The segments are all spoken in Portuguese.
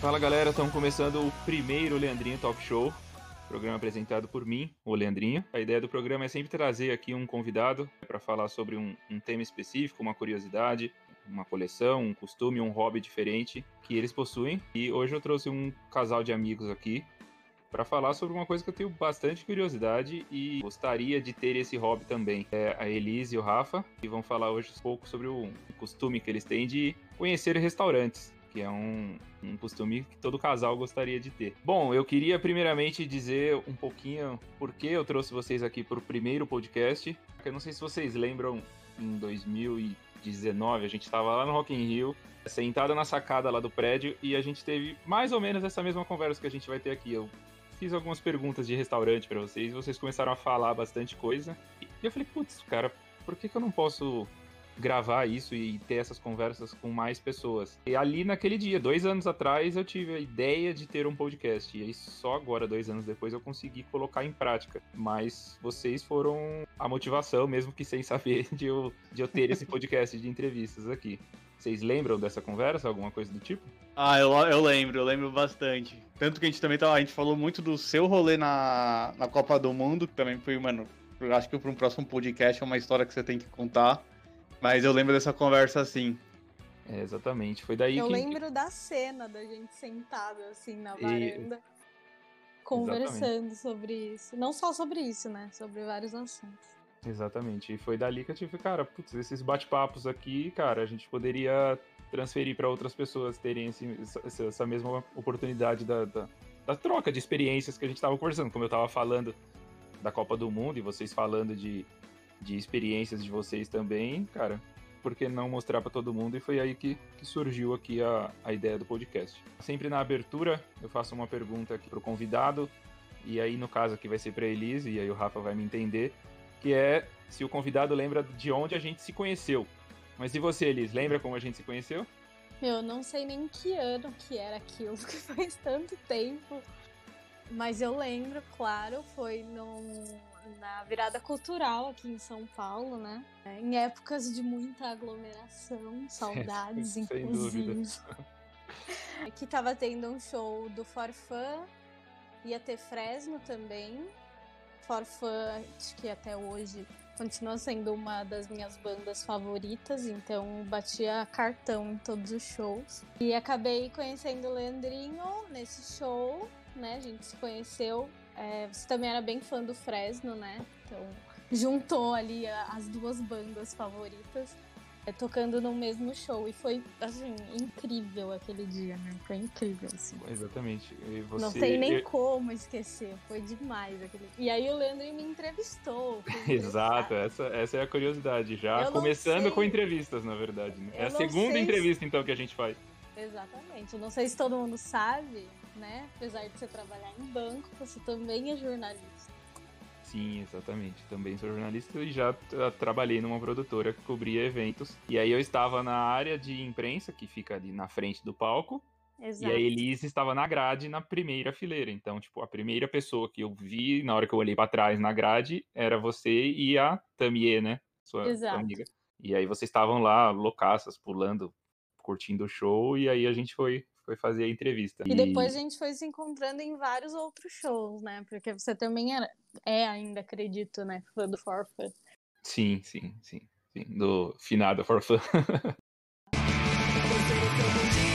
Fala galera, estamos começando o primeiro Leandrinho Talk Show, programa apresentado por mim, o Leandrinho. A ideia do programa é sempre trazer aqui um convidado para falar sobre um, um, tema específico, uma curiosidade, uma coleção, um costume, um hobby diferente que eles possuem. E hoje eu trouxe um casal de amigos aqui para falar sobre uma coisa que eu tenho bastante curiosidade e gostaria de ter esse hobby também. É a Elise e o Rafa, e vão falar hoje um pouco sobre o costume que eles têm de conhecer restaurantes que é um, um costume que todo casal gostaria de ter. Bom, eu queria primeiramente dizer um pouquinho por que eu trouxe vocês aqui para o primeiro podcast. Eu não sei se vocês lembram, em 2019 a gente estava lá no Rock in Rio, sentado na sacada lá do prédio e a gente teve mais ou menos essa mesma conversa que a gente vai ter aqui. Eu fiz algumas perguntas de restaurante para vocês, vocês começaram a falar bastante coisa. E eu falei, putz, cara, por que, que eu não posso gravar isso e ter essas conversas com mais pessoas. E ali naquele dia, dois anos atrás, eu tive a ideia de ter um podcast. E aí só agora, dois anos depois, eu consegui colocar em prática. Mas vocês foram a motivação, mesmo que sem saber, de eu, de eu ter esse podcast de entrevistas aqui. Vocês lembram dessa conversa, alguma coisa do tipo? Ah, eu, eu lembro, eu lembro bastante. Tanto que a gente também tá, a gente falou muito do seu rolê na, na Copa do Mundo, que também foi, mano, acho que para um próximo podcast é uma história que você tem que contar. Mas eu lembro dessa conversa assim. É, exatamente. Foi daí eu que. Eu lembro da cena da gente sentada assim na varanda. E... Conversando exatamente. sobre isso. Não só sobre isso, né? Sobre vários assuntos. Exatamente. E foi dali que eu tive, cara, putz, esses bate-papos aqui, cara, a gente poderia transferir para outras pessoas terem esse, essa, essa, mesma oportunidade da, da, da, troca de experiências que a gente estava conversando. Como eu estava falando da Copa do Mundo e vocês falando de, de experiências de vocês também, cara, por que não mostrar para todo mundo? E foi aí que, que surgiu aqui a, a ideia do podcast. Sempre na abertura, eu faço uma pergunta aqui pro convidado, e aí no caso aqui vai ser para Elise, e aí o Rafa vai me entender, que é se o convidado lembra de onde a gente se conheceu. Mas e você, Elise, lembra como a gente se conheceu? Eu não sei nem que ano que era aquilo, que faz tanto tempo. Mas eu lembro, claro, foi num, na virada cultural aqui em São Paulo, né? É, em épocas de muita aglomeração, saudades, é, inclusive. que tava tendo um show do Forfã, ia ter Fresno também. Forfã, acho que até hoje continua sendo uma das minhas bandas favoritas, então batia cartão em todos os shows. E acabei conhecendo o Leandrinho nesse show, né? A gente se conheceu é, você também era bem fã do Fresno, né? Então juntou ali as duas bandas favoritas é, tocando no mesmo show e foi assim incrível aquele dia, né? Foi incrível assim. Exatamente. Você... Não tem nem como esquecer, foi demais aquele. E aí o Leandro me entrevistou. Exato, essa, essa é a curiosidade já, começando com entrevistas, na verdade. Né? É a segunda entrevista então que a gente faz. Exatamente. Não sei se todo mundo sabe, né? Apesar de você trabalhar em banco, você também é jornalista. Sim, exatamente. Também sou jornalista e já trabalhei numa produtora que cobria eventos. E aí eu estava na área de imprensa, que fica ali na frente do palco. Exato. E a Elise estava na grade, na primeira fileira. Então, tipo, a primeira pessoa que eu vi na hora que eu olhei para trás na grade era você e a Tamie, né? Sua, sua amiga. E aí vocês estavam lá, loucaças, pulando, curtindo o show. E aí a gente foi, foi fazer a entrevista. E, e, depois a gente foi se encontrando em vários outros shows, né? Porque você também era, é ainda, acredito, né? Fã do Forfã. Sim, sim, sim, sim. Do finado Forfã.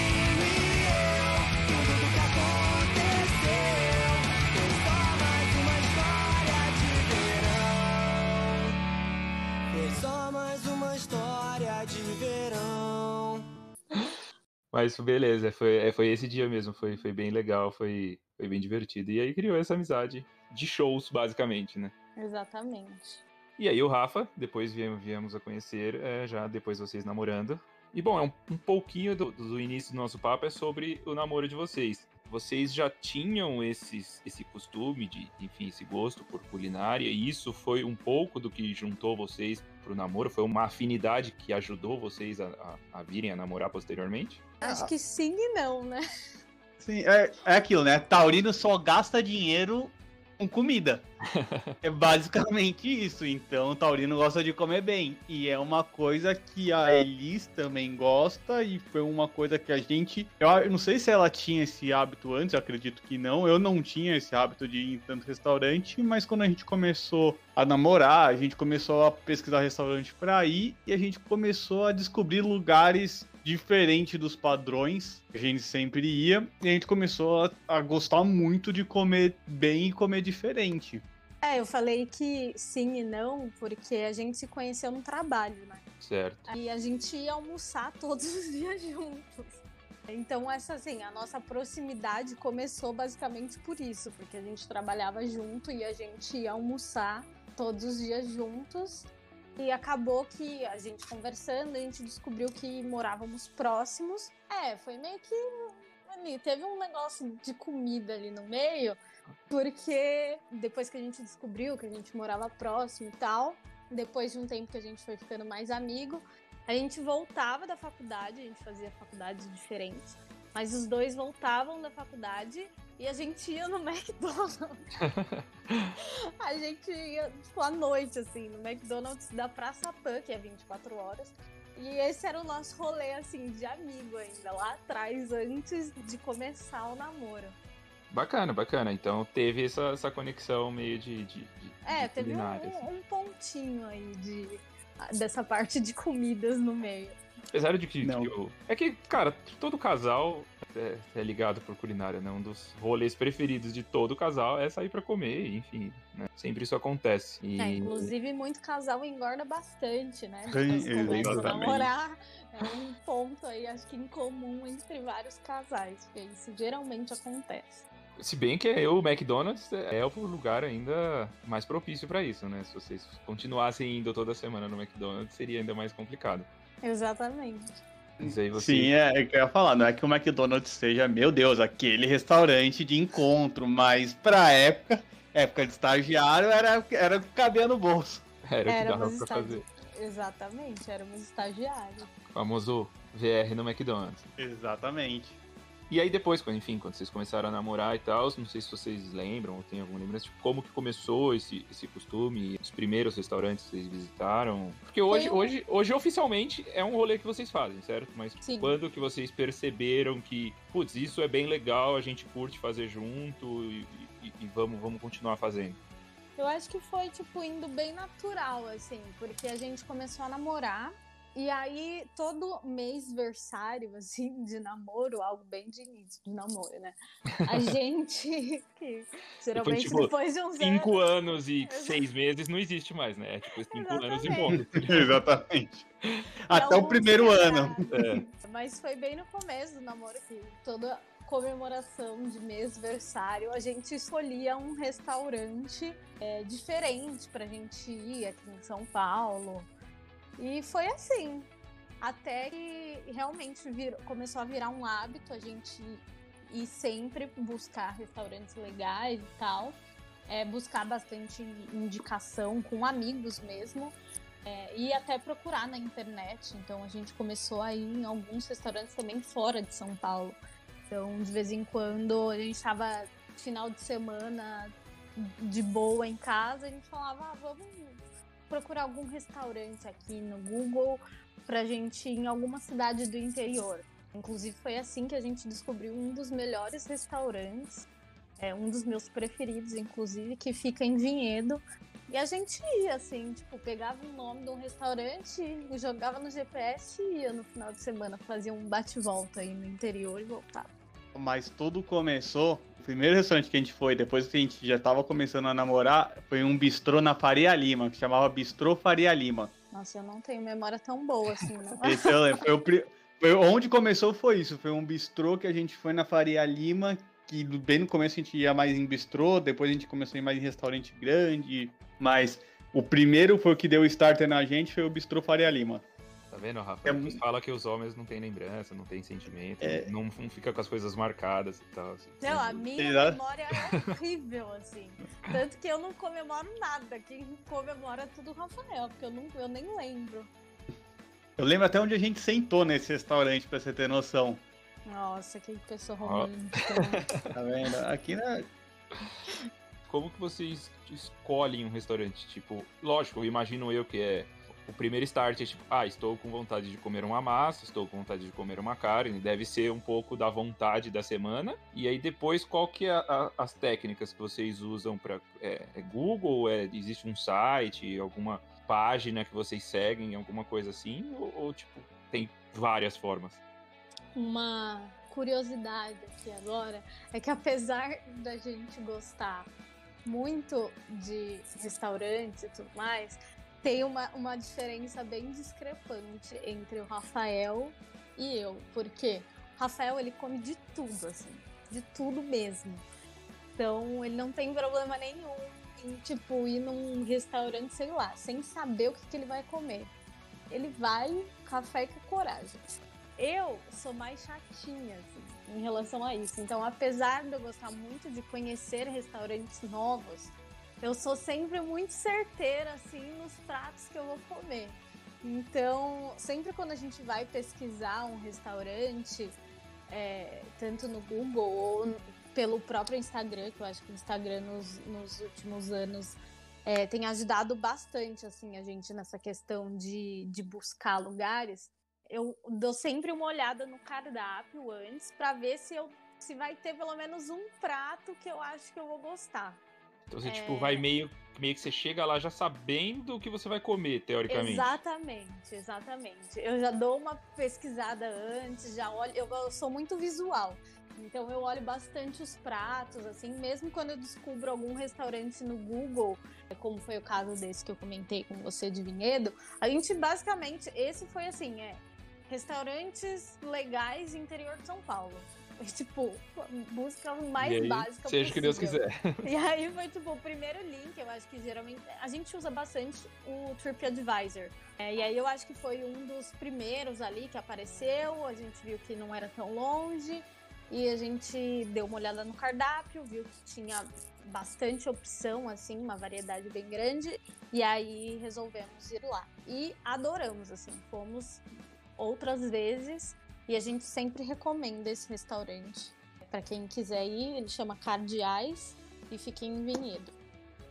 Mas beleza, foi, é, foi esse dia mesmo, foi, foi bem legal, foi, foi bem divertido. E aí criou essa amizade de shows, basicamente, né? Exatamente. E aí o Rafa, depois viemos, viemos a conhecer, é, já depois vocês namorando. E bom, é um, um pouquinho do, do, início do nosso papo é sobre o namoro de vocês. Vocês já tinham esses, esse costume de, enfim, esse gosto por culinária, e isso foi um pouco do que juntou vocês pro namoro? Foi uma afinidade que ajudou vocês a, a, a virem a namorar posteriormente? Acho que sim e não, né? Sim, é, é aquilo, né? Taurino só gasta dinheiro com comida. é basicamente isso. Então, o taurino gosta de comer bem. E é uma coisa que a Elis também gosta e foi uma coisa que a gente... Eu não sei se ela tinha esse hábito antes, eu acredito que não. Eu não tinha esse hábito de ir em tanto restaurante, mas quando a gente começou a namorar, a gente começou a pesquisar restaurante para ir e a gente começou a descobrir lugares diferente dos padrões que a gente sempre ia, e a gente começou a, a gostar muito de comer bem e comer diferente. É, eu falei que sim e não, porque a gente se conheceu no trabalho, né? Certo. E a gente ia almoçar todos os dias juntos. Então, essa assim, a nossa proximidade começou basicamente por isso, porque a gente trabalhava junto e a gente ia almoçar todos os dias juntos. E acabou que a gente conversando, a gente descobriu que morávamos próximos. É, foi meio que ali, teve um negócio de comida ali no meio, porque depois que a gente descobriu que a gente morava próximo e tal, depois de um tempo que a gente foi ficando mais amigo, a gente voltava da faculdade, a gente fazia faculdades diferentes, mas os dois voltavam da faculdade e a gente ia no McDonald's. a gente ia, tipo, à noite, assim, no McDonald's da Praça Pan, que é 24 horas. E esse era o nosso rolê, assim, de amigo ainda, lá atrás, antes de começar o namoro. Bacana, bacana. Então teve essa, essa conexão meio de. de, de é, de teve um, assim. um, pontinho aí de, dessa parte de comidas no meio. Apesar de que, que eu... É que, cara, todo casal é, é, ligado por culinária, né? Um dos rolês preferidos de todo casal é sair para comer, enfim, né? Sempre isso acontece. E... É, inclusive, muito casal engorda bastante, né? Sim, namorar é um ponto aí, acho que em comum entre vários casais, porque isso geralmente acontece. Se bem que o McDonald's é o lugar ainda mais propício para isso, né? Se vocês continuassem indo toda semana no McDonald's, seria ainda mais complicado. Exatamente. Você... Sim, é, é que eu ia falar, não é que o McDonald's seja, meu Deus, aquele restaurante de encontro, mas pra época, época de estagiário, era, era cabia no bolso. Era o que dava pra fazer. Exatamente, éramos estagiários. O famoso VR no McDonald's. Exatamente. E aí depois, enfim, quando vocês começaram a namorar e tal, não sei se vocês lembram ou tem alguma lembrança, tipo, como que começou esse, esse costume, os primeiros restaurantes que vocês visitaram? Porque hoje, hoje, hoje oficialmente é um rolê que vocês fazem, certo? Mas Sim. quando que vocês perceberam que, putz, isso é bem legal, a gente curte fazer junto e, e, e vamos, vamos continuar fazendo? Eu acho que foi, tipo, indo bem natural, assim, porque a gente começou a namorar e aí, todo mês versário, assim, de namoro, algo bem de início de namoro, né? A gente, que geralmente depois, tipo, depois de uns cinco anos... anos e seis meses não existe mais, né? É tipo cinco Exatamente. anos e ponto. Exatamente. Até o primeiro ano. É. Mas foi bem no começo do namoro que toda comemoração de mês versário, a gente escolhia um restaurante é, diferente pra gente ir aqui em São Paulo. E foi assim. Até que realmente começou a virar um hábito a gente ir sempre buscar restaurantes legais e tal. É, buscar bastante indicação com amigos mesmo. É, e até procurar na internet. Então a gente começou a ir em alguns restaurantes também fora de São Paulo. Então, de vez em quando, a gente estava final de semana de boa em casa, a gente falava, ah, vamos procurar algum restaurante aqui no Google pra gente ir em alguma cidade do interior. Inclusive foi assim que a gente descobriu um dos melhores restaurantes, é um dos meus preferidos, inclusive, que fica em Vinhedo. E a gente ia, assim, tipo, pegava o nome de um restaurante, jogava no GPS e ia no final de semana, fazia um bate-volta aí no interior e voltava. Mas tudo começou o primeiro restaurante que a gente foi, depois que a gente já tava começando a namorar, foi um bistrô na Faria Lima, que chamava Bistrô Faria Lima. Nossa, eu não tenho memória tão boa assim, não. Esse eu lembro. Foi, o, foi onde começou foi isso. Foi um bistrô que a gente foi na Faria Lima, que bem no começo a gente ia mais em bistrô, depois a gente começou a ir mais em restaurante grande, mas o primeiro foi o que deu starter na gente, foi o Bistrô Faria Lima. Tá vendo, Rafa? É muito... fala que os homens não têm lembrança, não têm sentimento, é... não, não fica com as coisas marcadas e tal. Assim. Não, a minha memória é horrível, assim. Tanto que eu não comemoro nada. Quem comemora é tudo o Rafael, porque eu, não, eu nem lembro. Eu lembro até onde a gente sentou nesse restaurante, pra você ter noção. Nossa, que pessoa romântica. tá vendo? Aqui na. como que vocês escolhem um restaurante? Tipo, lógico, imagino eu que é o primeiro start é tipo, ah, estou com vontade de comer uma massa, estou com vontade de comer uma carne, deve ser um pouco da vontade da semana. E aí depois, qual que é a, a, as técnicas que vocês usam para é, é, Google? É, existe um site, alguma página que vocês seguem, alguma coisa assim? Ou, ou tipo, tem várias formas? Uma curiosidade aqui agora é que apesar da gente gostar muito de restaurantes e tudo mais, tem uma, uma diferença bem discrepante entre o Rafael e eu. Porque Rafael, ele come de tudo, assim. De tudo mesmo. Então, ele não tem problema nenhum em, tipo, ir num restaurante, sei lá, sem saber o que, que ele vai comer. Ele vai, café com coragem. Eu sou mais chatinha, assim, em relação a isso. Então, apesar de eu gostar muito de conhecer restaurantes novos, eu sou sempre muito certeira, assim, nos pratos que eu vou comer. Então, sempre quando a gente vai pesquisar um restaurante, é, tanto no Google ou pelo próprio Instagram, que eu acho que o Instagram nos, nos últimos anos é, tem ajudado bastante, assim, a gente nessa questão de, de buscar lugares. Eu dou sempre uma olhada no cardápio antes para ver se eu se vai ter pelo menos um prato que eu acho que eu vou gostar. Então você, é... tipo, vai meio, meio que você chega lá já sabendo o que você vai comer, teoricamente. Exatamente, exatamente. Eu já dou uma pesquisada antes, já olho. Eu, eu sou muito visual. Então eu olho bastante os pratos, assim, mesmo quando eu descubro algum restaurante no Google, como foi o caso desse que eu comentei com você de Vinhedo, a gente basicamente, esse foi assim, é restaurantes legais interior de São Paulo. Tipo, busca o mais aí, básica seja o que Deus quiser. E aí foi, tipo, o primeiro link, eu acho que geralmente... A gente usa bastante o TripAdvisor. É, e aí eu acho que foi um dos primeiros ali que apareceu, a gente viu que não era tão longe, e a gente deu uma olhada no cardápio, viu que tinha bastante opção, assim, uma variedade bem grande, e aí resolvemos ir lá. E adoramos, assim, fomos outras vezes e a gente sempre recomenda esse restaurante. Para quem quiser ir, ele chama Cardeais e fica em Vinhedo.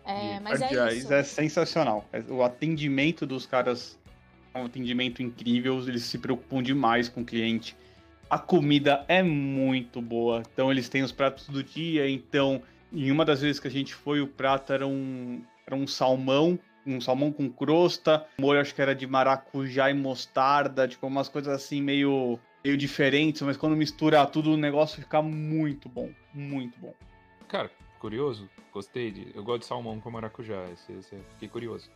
É, mas é Cardeais é, isso. é sensacional. É, o atendimento dos caras é um atendimento incrível, eles se preocupam demais com o cliente. A comida é muito boa. Então eles têm os pratos do dia. Então, em uma das vezes que a gente foi, o prato era um, era um salmão, um salmão com crosta, molho acho que era de maracujá e mostarda, tipo umas coisas assim meio meio diferentes, mas quando mistura tudo o negócio fica muito bom. Muito bom. Cara, curioso. Gostei de. Eu gosto de salmão com maracujá. Esse, esse, fiquei curioso.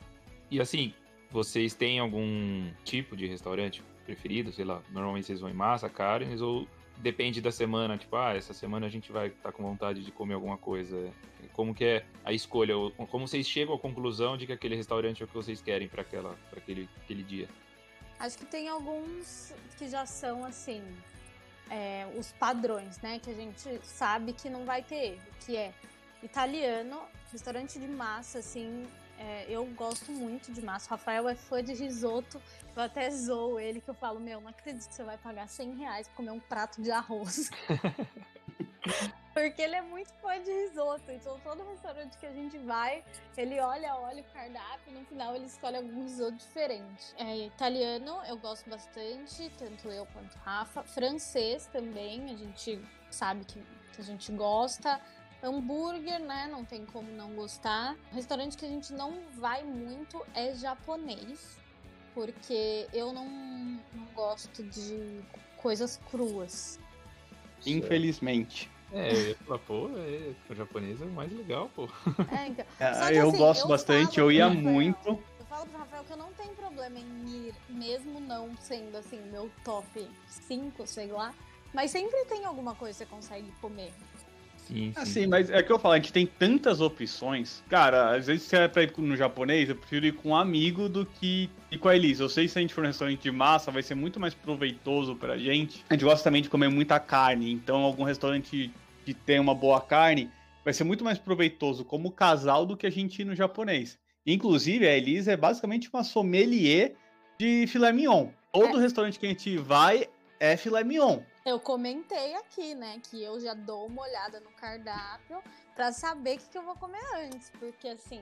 E assim, vocês têm algum tipo de restaurante preferido? Sei lá, normalmente vocês vão em massa, carnes ou depende da semana? Tipo, ah, essa semana a gente vai estar tá com vontade de comer alguma coisa. Como que é a escolha? Como vocês chegam à conclusão de que aquele restaurante é o que vocês querem para aquele, aquele dia? Acho que tem alguns que já são assim. É, os padrões, né? Que a gente sabe que não vai ter erro, que é italiano, restaurante de massa, assim. É, eu gosto muito de massa. O Rafael é fã de risoto. Eu até zoo ele que eu falo, meu, não acredito que você vai pagar 100 reais pra comer um prato de arroz. Porque ele é muito fã de risoto. Então, todo restaurante que a gente vai, ele olha, olha o cardápio e no final ele escolhe algum risoto diferente. É, italiano, eu gosto bastante, tanto eu quanto Rafa. Francês também, a gente sabe que, a gente gosta. Hambúrguer, né? Não tem como não gostar. restaurante que a gente não vai muito é japonês, porque eu não, não gosto de coisas cruas. Infelizmente. É, eu ia falar, pô, é, o japonês é o mais legal, pô. É, então. É, eu assim, gosto eu bastante, eu ia Rafael, muito. Eu falo pro Rafael que eu não tenho problema em ir, mesmo não sendo assim, meu top 5, sei lá. Mas sempre tem alguma coisa que você consegue comer. Sim, sim. Assim, mas é que eu falo, a gente tem tantas opções. Cara, às vezes se é pra ir no japonês, eu prefiro ir com um amigo do que ir com a Elisa. Eu sei que se a gente for um restaurante de massa, vai ser muito mais proveitoso pra gente. A gente gosta também de comer muita carne, então algum restaurante que tem uma boa carne vai ser muito mais proveitoso como casal do que a gente ir no japonês. Inclusive, a Elisa é basicamente uma sommelier de filé mignon. Todo é. restaurante que a gente vai é filé mignon. Eu comentei aqui, né, que eu já dou uma olhada no cardápio para saber o que, que eu vou comer antes, porque assim,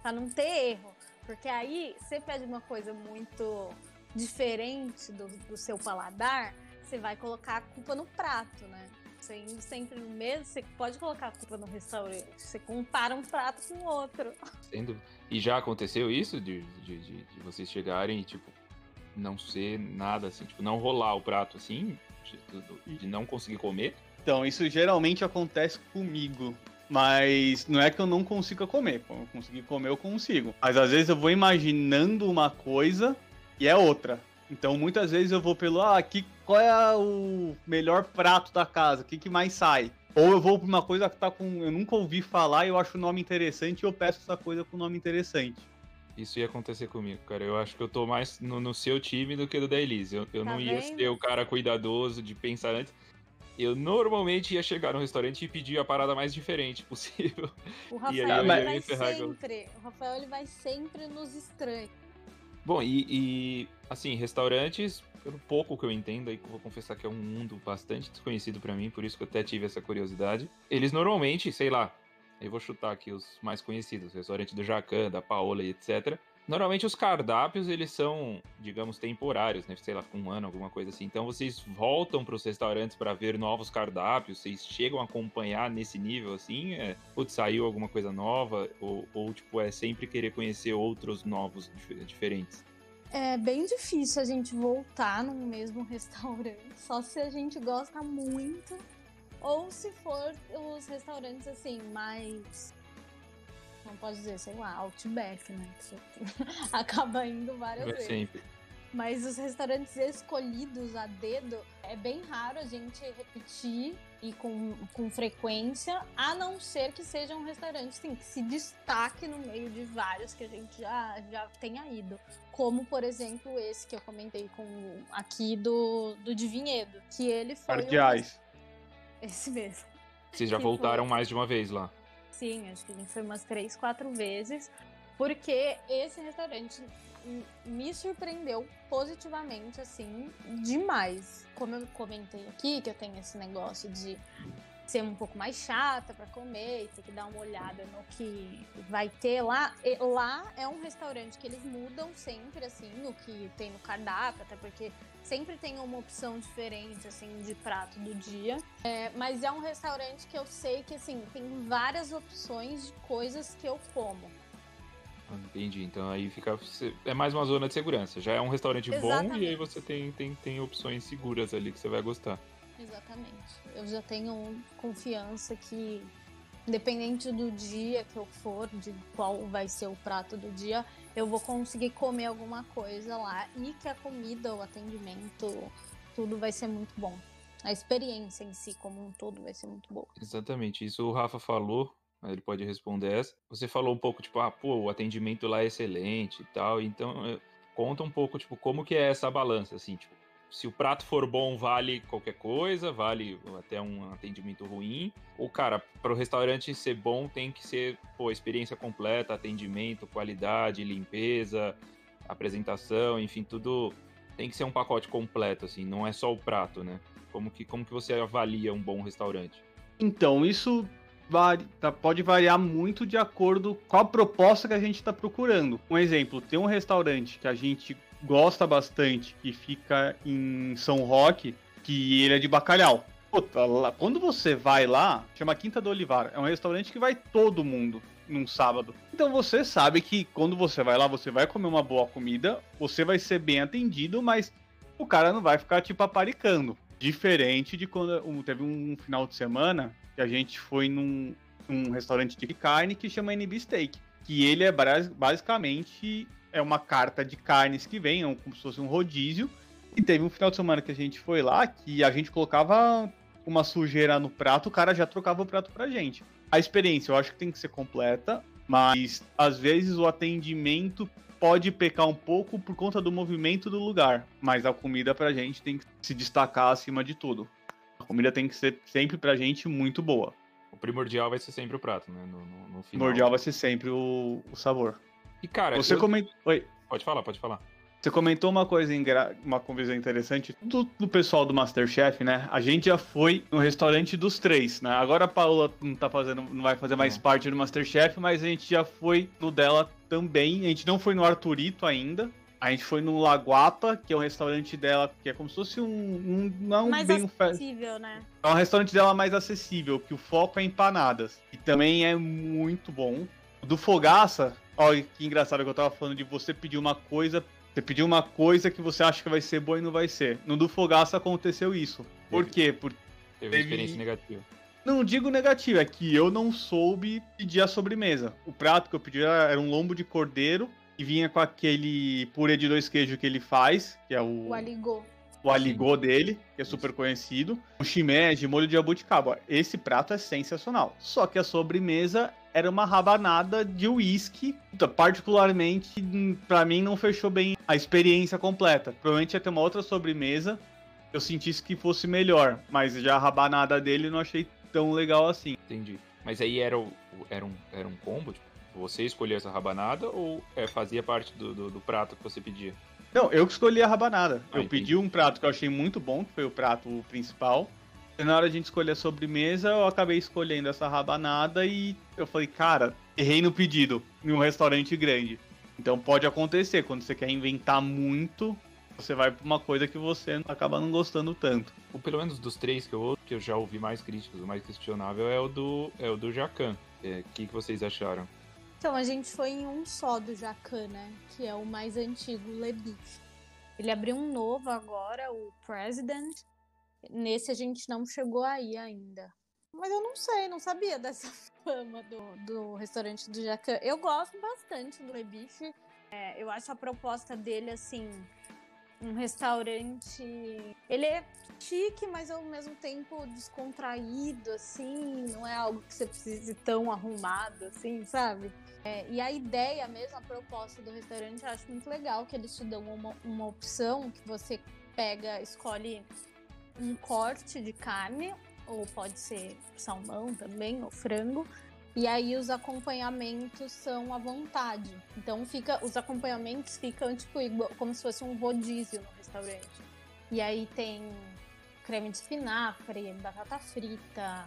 para não ter erro. Porque aí você pede uma coisa muito diferente do, do seu paladar, você vai colocar a culpa no prato, né? Você indo sempre no mesmo, você pode colocar a culpa no restaurante. Você compara um prato com o outro. Sendo... E já aconteceu isso de, de, de, de vocês chegarem e, tipo, não ser nada assim, tipo, não rolar o prato assim, de, de não conseguir comer? Então, isso geralmente acontece comigo. Mas não é que eu não consiga comer. Quando eu conseguir comer, eu consigo. Mas às vezes eu vou imaginando uma coisa e é outra. Então muitas vezes eu vou pelo, ah, que, qual é o melhor prato da casa? O que, que mais sai? Ou eu vou pra uma coisa que tá com. Eu nunca ouvi falar e eu acho o nome interessante e eu peço essa coisa com nome interessante. Isso ia acontecer comigo, cara. Eu acho que eu tô mais no, no seu time do que do da Elise. Eu, eu tá não ia ser o cara cuidadoso de pensar antes. Eu normalmente ia chegar no restaurante e pedir a parada mais diferente possível. O Rafael, ele vai sempre, o Rafael ele vai sempre nos estranhos. Bom, e, e, assim, restaurantes, pelo pouco que eu entendo, aí vou confessar que é um mundo bastante desconhecido para mim, por isso que eu até tive essa curiosidade. Eles normalmente, sei lá, eu vou chutar aqui os mais conhecidos, restaurante do Jacan, da Paola e etc. Normalmente os cardápios, eles são, digamos, temporários, né? Sei lá, um ano, alguma coisa assim. Então vocês voltam para os restaurantes para ver novos cardápios, vocês chegam a acompanhar nesse nível assim? É, putz, saiu alguma coisa nova? Ou, ou, tipo, é sempre querer conhecer outros novos diferentes? É bem difícil a gente voltar no mesmo restaurante, só se a gente gosta muito. Ou se for os restaurantes assim, mais não pode dizer, sei lá, Outback, né? Você acaba indo várias vezes. Sempre. Mas os restaurantes escolhidos a dedo, é bem raro a gente repetir e com, com frequência, a não ser que seja um restaurante assim, que se destaque no meio de vários que a gente já, já tenha ido. Como, por exemplo, esse que eu comentei com aqui do, do de Vinhedo, que ele foi. Um... Esse mesmo. Vocês já voltaram foi... mais de uma vez lá? Sim, acho que a gente foi umas três, quatro vezes, porque esse restaurante me surpreendeu positivamente, assim, demais. Como eu comentei aqui, que eu tenho esse negócio de ser um pouco mais chata para comer e ter que dar uma olhada no que vai ter lá. E lá é um restaurante que eles mudam sempre, assim, o que tem no cardápio, até porque sempre tem uma opção diferente, assim, de prato do dia. É, mas é um restaurante que eu sei que, assim, tem várias opções de coisas que eu como. Entendi. Então aí fica. É mais uma zona de segurança. Já é um restaurante Exatamente. bom e aí você tem, tem, tem opções seguras ali que você vai gostar. Exatamente. Eu já tenho confiança que, independente do dia que eu for, de qual vai ser o prato do dia, eu vou conseguir comer alguma coisa lá e que a comida, o atendimento, tudo vai ser muito bom. A experiência em si, como um todo, vai ser muito boa. Exatamente. Isso o Rafa falou, ele pode responder essa. Você falou um pouco, tipo, ah, pô, o atendimento lá é excelente e tal. Então, eh, conta um pouco, tipo, como que é essa balança, assim, tipo, se o prato for bom, vale qualquer coisa, vale até um atendimento ruim. Ou, cara, para o restaurante ser bom, tem que ser, pô, experiência completa, atendimento, qualidade, limpeza, apresentação, enfim, tudo tem que ser um pacote completo, assim, não é só o prato, né? Como que, como que você avalia um bom restaurante? Então, isso vari, tá, pode variar muito de acordo com a proposta que a gente está procurando. Um exemplo, tem um restaurante que a gente gosta bastante, que fica em São Roque, que ele é de bacalhau. Puta, lá, quando você vai lá, chama Quinta do Olivar, é um restaurante que vai todo mundo num sábado. Então você sabe que quando você vai lá, você vai comer uma boa comida, você vai ser bem atendido, mas o cara não vai ficar tipo aparicando. Diferente de quando teve um final de semana que a gente foi num, restaurante de carne que chama NB Steak. Que ele é basicamente é uma carta de carnes que vem, é como se fosse um rodízio. E teve um final de semana que a gente foi lá que a gente colocava uma sujeira no prato, o cara já trocava o prato pra gente. A experiência eu acho que tem que ser completa, mas às vezes o atendimento pode pecar um pouco por conta do movimento do lugar, mas a comida pra gente tem que se destacar acima de tudo. A comida tem que ser sempre pra gente muito boa. O primordial vai ser sempre o prato, né? No, no, no final. primordial vai ser sempre o, o sabor. E, cara. Você eu... comentou. Oi. Pode falar, pode falar. Você comentou uma coisa, uma coisa interessante do, do, pessoal do Masterchef, né? A gente já foi no restaurante dos três, né? Agora a Paula não tá fazendo, não vai fazer mais parte do Masterchef, mas a gente já foi no dela também. A gente não foi no Arturito ainda. A gente foi no Laguapa, que é um restaurante dela, que é como se fosse um. um não mais bem acessível, um né? É um restaurante dela mais acessível, que o foco é empanadas. E também é muito bom. O do Fogaça, olha que engraçado que eu tava falando de você pedir uma coisa você pediu uma coisa que você acha que vai ser boa e não vai ser. No do Fogaça aconteceu isso. Por quê? Porque teve, teve experiência negativa. Não digo negativa, é que eu não soube pedir a sobremesa. O prato que eu pedi era um lombo de cordeiro e vinha com aquele purê de dois queijos que ele faz, que é o. O aligô. O aligô dele, que é super conhecido. O chimé de molho de jabuticaba. Esse prato é sensacional. Só que a sobremesa era uma rabanada de uísque. Particularmente, para mim, não fechou bem a experiência completa. Provavelmente ia ter uma outra sobremesa. Eu sentisse que fosse melhor, mas já a rabanada dele não achei tão legal assim. Entendi. Mas aí era, o, era, um, era um combo? Tipo, você escolheu essa rabanada ou é, fazia parte do, do, do, prato que você pedia? Não, eu que escolhi a rabanada. Ah, eu entendi. pedi um prato que eu achei muito bom, que foi o prato principal. Na hora de a gente escolher a sobremesa, eu acabei escolhendo essa rabanada e eu falei, cara, errei no pedido em um restaurante grande. Então pode acontecer, quando você quer inventar muito, você vai pra uma coisa que você acaba não gostando tanto. O pelo menos dos três que eu, que eu já ouvi mais críticos, o mais questionável é o do, é o do Jacan. O é, que, que vocês acharam? Então, a gente foi em um só do Jacan, né? Que é o mais antigo, Lebif. Ele abriu um novo agora, o President, Nesse a gente não chegou aí ainda. Mas eu não sei, não sabia dessa fama do, do restaurante do Jacan. Eu gosto bastante do Le Bife. É, eu acho a proposta dele, assim, um restaurante. Ele é chique, mas ao mesmo tempo descontraído, assim. Não é algo que você precise tão arrumado, assim, sabe? É, e a ideia mesmo, a proposta do restaurante, eu acho muito legal que eles te dão uma, uma opção que você pega, escolhe um corte de carne, ou pode ser salmão também, ou frango. E aí os acompanhamentos são à vontade. Então fica, os acompanhamentos ficam tipo igual, como se fosse um rodízio no restaurante. E aí tem creme de espinafre, batata frita,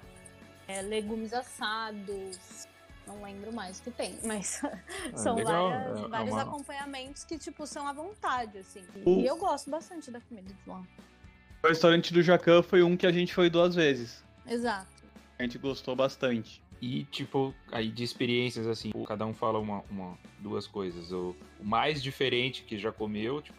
é, legumes assados. Não lembro mais o que tem, mas ah, são legal. várias, é, vários uma... acompanhamentos que tipo são à vontade, assim. E eu gosto bastante da comida de lá. O restaurante do Jacan foi um que a gente foi duas vezes. Exato. A gente gostou bastante. E, tipo, aí de experiências, assim, cada um fala uma, uma duas coisas. O, o mais diferente que já comeu, tipo,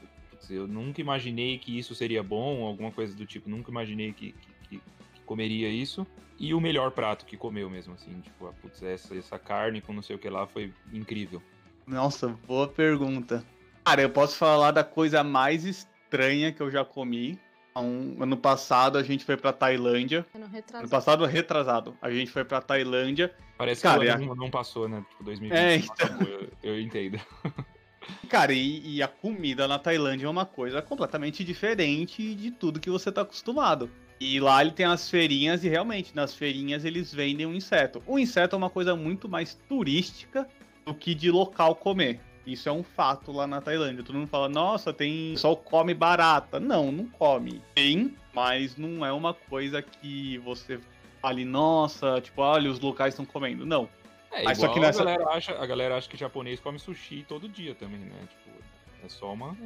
eu nunca imaginei que isso seria bom, alguma coisa do tipo, nunca imaginei que, que, que, comeria isso. E o melhor prato que comeu mesmo, assim, tipo, ah, putz, essa, essa carne com não sei o que lá foi incrível. Nossa, boa pergunta. Cara, eu posso falar da coisa mais estranha que eu já comi, um, ano passado a gente foi pra Tailândia. Ano, retrasado. ano passado, retrasado. A gente foi pra Tailândia. Parece Cara, que o ano não passou, né? Tipo, 2020 é, então... eu, eu entendo. Cara, e, e, a comida na Tailândia é uma coisa completamente diferente de tudo que você tá acostumado. E lá ele tem as feirinhas e realmente nas feirinhas eles vendem um inseto. O inseto é uma coisa muito mais turística do que de local comer. Isso é um fato lá na Tailândia. Todo mundo fala, nossa, tem. Só come barata. Não, não come. Tem, mas não é uma coisa que você fale, nossa, tipo, olha, os locais estão comendo. Não. É, mas só que nessa... a, galera acha, a galera acha que japonês come sushi todo dia também, né? Tipo, é só uma.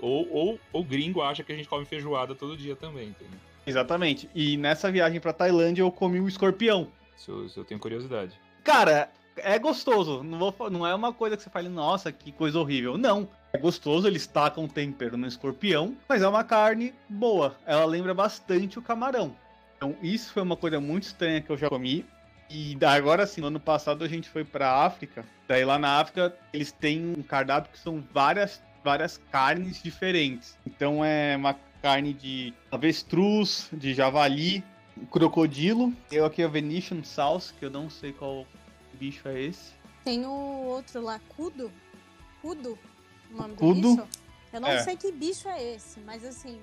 Ou, ou o gringo acha que a gente come feijoada todo dia também, entendeu? Exatamente. E nessa viagem pra Tailândia eu comi o escorpião. Isso, isso eu tenho curiosidade. Cara, é gostoso. Não, vou, não é uma coisa que você fale, nossa, que coisa horrível. Não. É gostoso, eles tacam tempero no escorpião, mas é uma carne boa. Ela lembra bastante o camarão. Então, isso foi uma coisa muito estranha que eu já comi. E agora sim, no ano passado a gente foi pra África. Daí lá na África eles têm um cardápio que são várias, várias carnes diferentes. Então é uma carne de avestruz, de javali, crocodilo. Eu aqui a Venetian Sauce, que eu não sei qual bicho é esse? Tem o outro lá, Kudo. Kudo, o nome Kudo? do bicho. Eu não é. sei que bicho é esse, mas assim,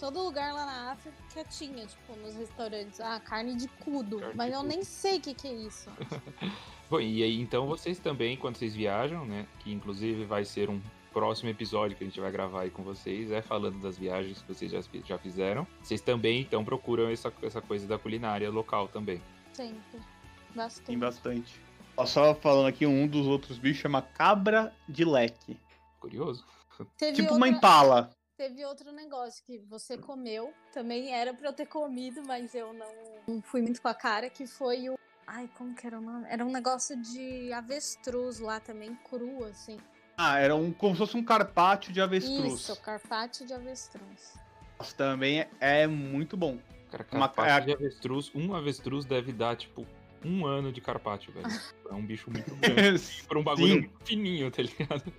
todo lugar lá na África tinha, tipo, nos restaurantes, ah, carne de cudo. Carne mas de eu cudo. nem sei o que, que é isso. Bom, e aí então vocês também, quando vocês viajam, né? Que inclusive vai ser um próximo episódio que a gente vai gravar aí com vocês é falando das viagens que vocês já, já fizeram. Vocês também, então, procuram essa, essa coisa da culinária local também. Sempre. Bastante. Tem bastante. Ó, Só falando aqui, um dos outros bichos chama cabra de leque. Curioso. Teve Tipo outra- uma impala. Teve outro negócio que você comeu, também era pra eu ter comido, mas eu não, não fui muito com a cara, que foi o. Ai, como que era o nome? Era um negócio de avestruz lá também, cru, assim. Ah, era um, como se fosse um carpaccio de avestruz. Isso, carpaccio de avestruz. Mas também é, é muito bom. Cara, Uma- carpaccio de avestruz, um avestruz deve dar, tipo, um ano de carpaccio, velho. É um bicho muito grande. Por um bagulho Sim. muito fininho, tá ligado?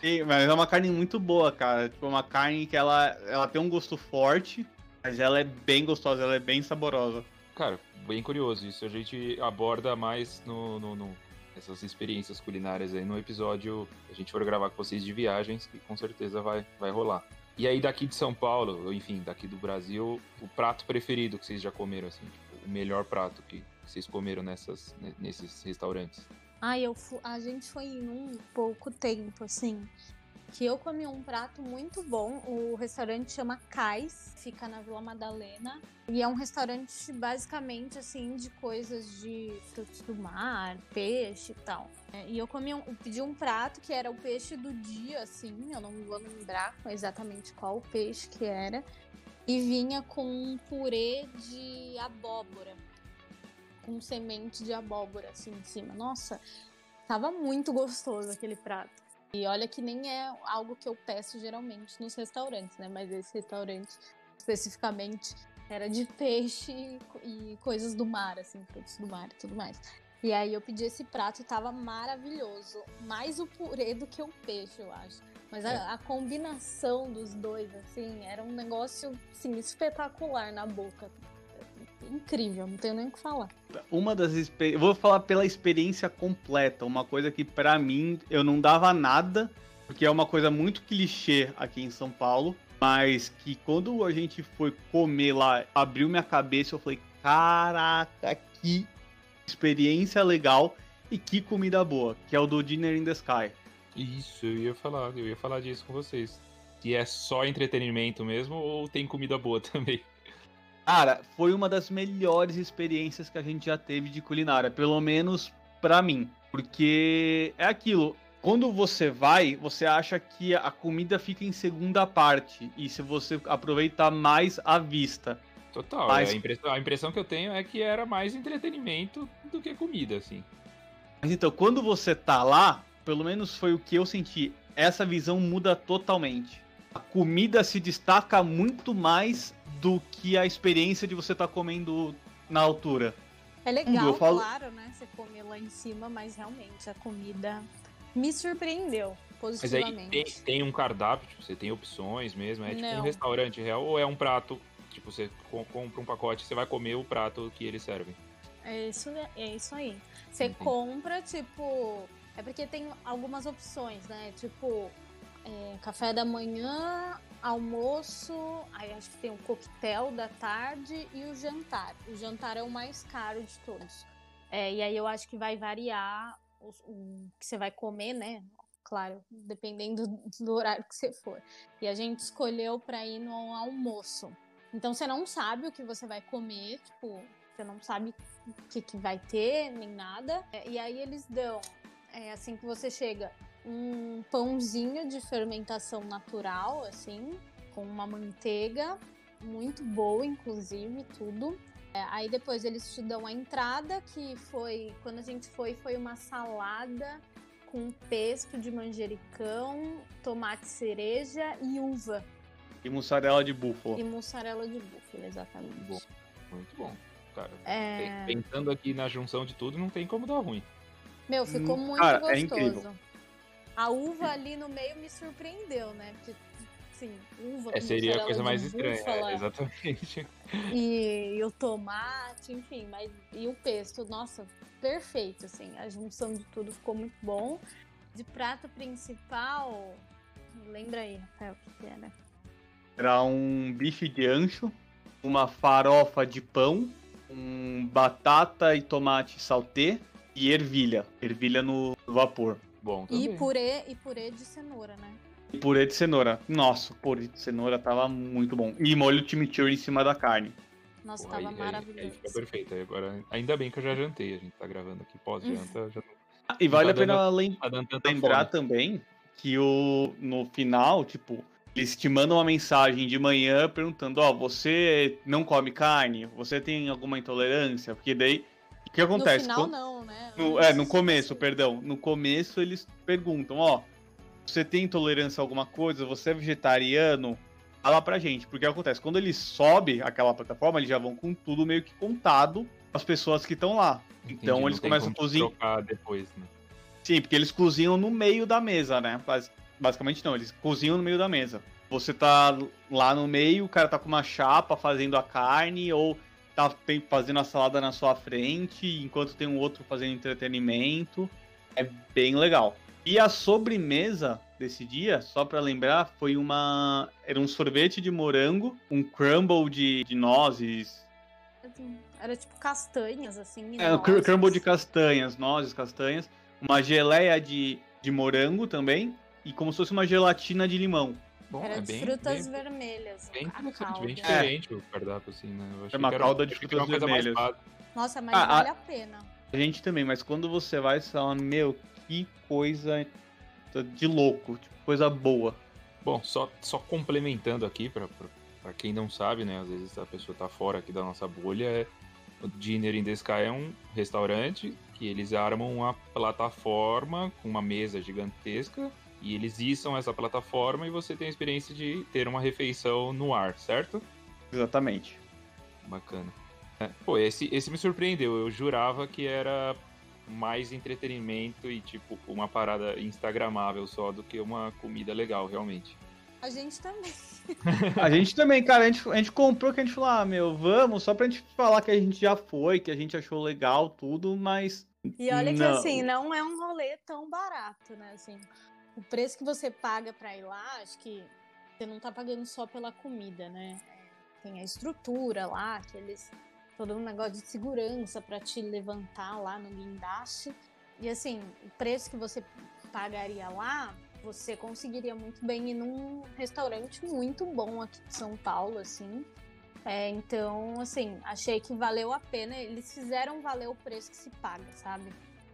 Sim, mas é uma carne muito boa, cara. Tipo, uma carne que ela, ela tem um gosto forte, mas ela é bem gostosa, ela é bem saborosa. Cara, bem curioso. Isso a gente aborda mais no, no, no- essas experiências culinárias aí no episódio que a gente for gravar com vocês de viagens, que com certeza vai, vai rolar. E aí daqui de São Paulo, enfim, daqui do Brasil, o prato preferido que vocês já comeram, assim, tipo, o melhor prato que vocês comeram nessas, ne- nesses restaurantes. Ai, eu a gente foi em um pouco tempo, assim, que eu comi um prato muito bom. O restaurante chama Cais, fica na Vila Madalena. E é um restaurante basicamente, assim, de coisas de frutos do mar, peixe e tal. É, E eu comi um, pedi um prato que era o peixe do dia, assim, eu não vou lembrar exatamente qual o peixe que era. E vinha com um purê de abóbora com semente de abóbora assim em cima. Nossa, tava muito gostoso aquele prato. E olha que nem é algo que eu peço geralmente nos restaurantes, né? Mas esse restaurante especificamente era de peixe e co- coisas do mar, assim, frutos do mar e tudo mais. E aí eu pedi esse prato e tava maravilhoso. Mais o purê do que o peixe, eu acho. Mas É. a, a combinação dos dois, assim, era um negócio, assim, espetacular na boca. Incrível, não tenho nem o que falar. Uma das experiências. Vou falar pela experiência completa. Uma coisa que pra mim eu não dava nada, porque é uma coisa muito clichê aqui em São Paulo. Mas que quando a gente foi comer lá, abriu minha cabeça, eu falei: caraca, que experiência legal e que comida boa, que é o do Dinner in the Sky. Isso, eu ia falar, eu ia falar disso com vocês. Que é só entretenimento mesmo ou tem comida boa também? Cara, foi uma das melhores experiências que a gente já teve de culinária, pelo menos pra mim. Porque é aquilo, quando você vai, você acha que a comida fica em segunda parte. E se você aproveitar mais a vista. Total, Mas- a, impressão, a impressão que eu tenho é que era mais entretenimento do que comida, assim. Mas então, quando você tá lá, pelo menos foi o que eu senti, essa visão muda totalmente. A comida se destaca muito mais do que a experiência de você estar comendo na altura. É legal, falo- claro, né? Você comer lá em cima, mas realmente a comida me surpreendeu Mas aí positivamente. tem, tem um cardápio, tipo, você tem opções mesmo, é tipo um Não. restaurante real ou é um prato, tipo, você co- compra um pacote, você vai comer o prato que eles servem. É isso, é isso aí. Você Entendi. compra, tipo. É porque tem algumas opções, né? Tipo, é, café da manhã, almoço, aí acho que tem o coquetel da tarde e o jantar. O jantar é o mais caro de todos. É, e aí eu acho que vai variar os- o que você vai comer, né? Claro, dependendo do horário que você for. E a gente escolheu para ir no almoço. Então você não sabe o que você vai comer, tipo, você não sabe o que, que vai ter, nem nada. É, E aí eles dão, é, assim que você chega, um pãozinho de fermentação natural, assim, com uma manteiga muito boa, inclusive, tudo. É, aí depois eles te dão a entrada, que foi, quando a gente foi, foi uma salada com pesto de manjericão, tomate cereja e uva. E mussarela de búfala. E mussarela de búfala, exatamente. Bom. Muito bom, cara. É... Pen- Pensando aqui na junção de tudo, não tem como dar ruim. Meu, ficou Hum, muito cara, é gostoso. incrível. A uva ali no meio me surpreendeu, né? Porque, assim, uva É, seria a coisa mais estranha, é, exatamente. e, e o tomate, enfim, mas e o pesto, nossa, perfeito, assim. A junção de tudo ficou muito bom. De prato principal, lembra aí, Rafael, o que que era? Era um bife de ancho, uma farofa de pão, um batata e tomate saltê e ervilha. Ervilha no vapor. Bom, E também. purê, e purê de cenoura, né? E purê de cenoura. Nossa, o purê de cenoura tava muito bom. E molho chimichurri em cima da carne. Nossa, Pô, aí- tava aí- Aí, maravilhoso. fica perfeito. Aí agora, ainda bem que eu já jantei. A gente tá gravando aqui pós-janta. Já não Ah, E vale tá a pena dando- lem- tá lembrar fome. também que o, no final, tipo, eles te mandam uma mensagem de manhã perguntando, ó, você não come carne? Você tem alguma intolerância? Porque daí, que acontece? No final, Quando- não, né? no- é, no começo, perdão. No começo eles perguntam, ó, você tem intolerância a alguma coisa? Você é vegetariano? Fala pra gente. Porque o que acontece? Quando eles sobem aquela plataforma, eles já vão com tudo meio que contado as pessoas que estão lá. Entendi, Então eles começam a cozinhar. trocar depois, né? Sim, porque eles cozinham no meio da mesa, né? Bas- Basicamente não, eles cozinham no meio da mesa. Você tá lá no meio, o cara tá com uma chapa fazendo a carne, ou tá tem- fazendo a salada na sua frente, enquanto tem um outro fazendo entretenimento. É bem legal. E a sobremesa desse dia, só pra lembrar, foi uma. Era um sorvete de morango, um crumble de, de nozes. assim, Era tipo castanhas, assim. É, nozes. crumble de castanhas, nozes, castanhas. Uma geleia de, de morango também. E como se fosse uma gelatina de limão. Bom, Era é de bem, frutas bem, vermelhas. bem interessante, bem diferente o cardápio, assim, né? Eu achei uma que era, calda de frutas vermelhas. Nossa, mas Ah, vale a- a pena. A gente também, mas quando você vai, você fala, meu, que coisa de louco, tipo, coisa boa. Bom, só, só complementando aqui, pra, pra, pra quem não sabe, né? Às vezes a pessoa tá fora aqui da nossa bolha. É, o Dinner in the Sky é um restaurante que eles armam uma plataforma com uma mesa gigantesca e eles içam essa plataforma e você tem a experiência de ter uma refeição no ar, certo? Exatamente. Bacana. É, pô, esse, esse me surpreendeu. Eu jurava que era mais entretenimento e, tipo, uma parada instagramável só do que uma comida legal, realmente. A gente também. A gente também, cara, a gente, a gente comprou que a gente falou, ah, meu, vamos, só pra gente falar que a gente já foi, que a gente achou legal tudo, mas. E olha que Não. assim, não é um rolê tão barato, né? Assim, o preço que você paga pra ir lá, acho que você não tá pagando só pela comida, né? Tem a estrutura lá, que eles. Todo um negócio de segurança pra te levantar lá no guindaste. E assim, o preço que você pagaria lá, você conseguiria muito bem ir num restaurante muito bom aqui de São Paulo, assim. É, então, assim, achei que valeu a pena. Eles fizeram valer o preço que se paga, sabe?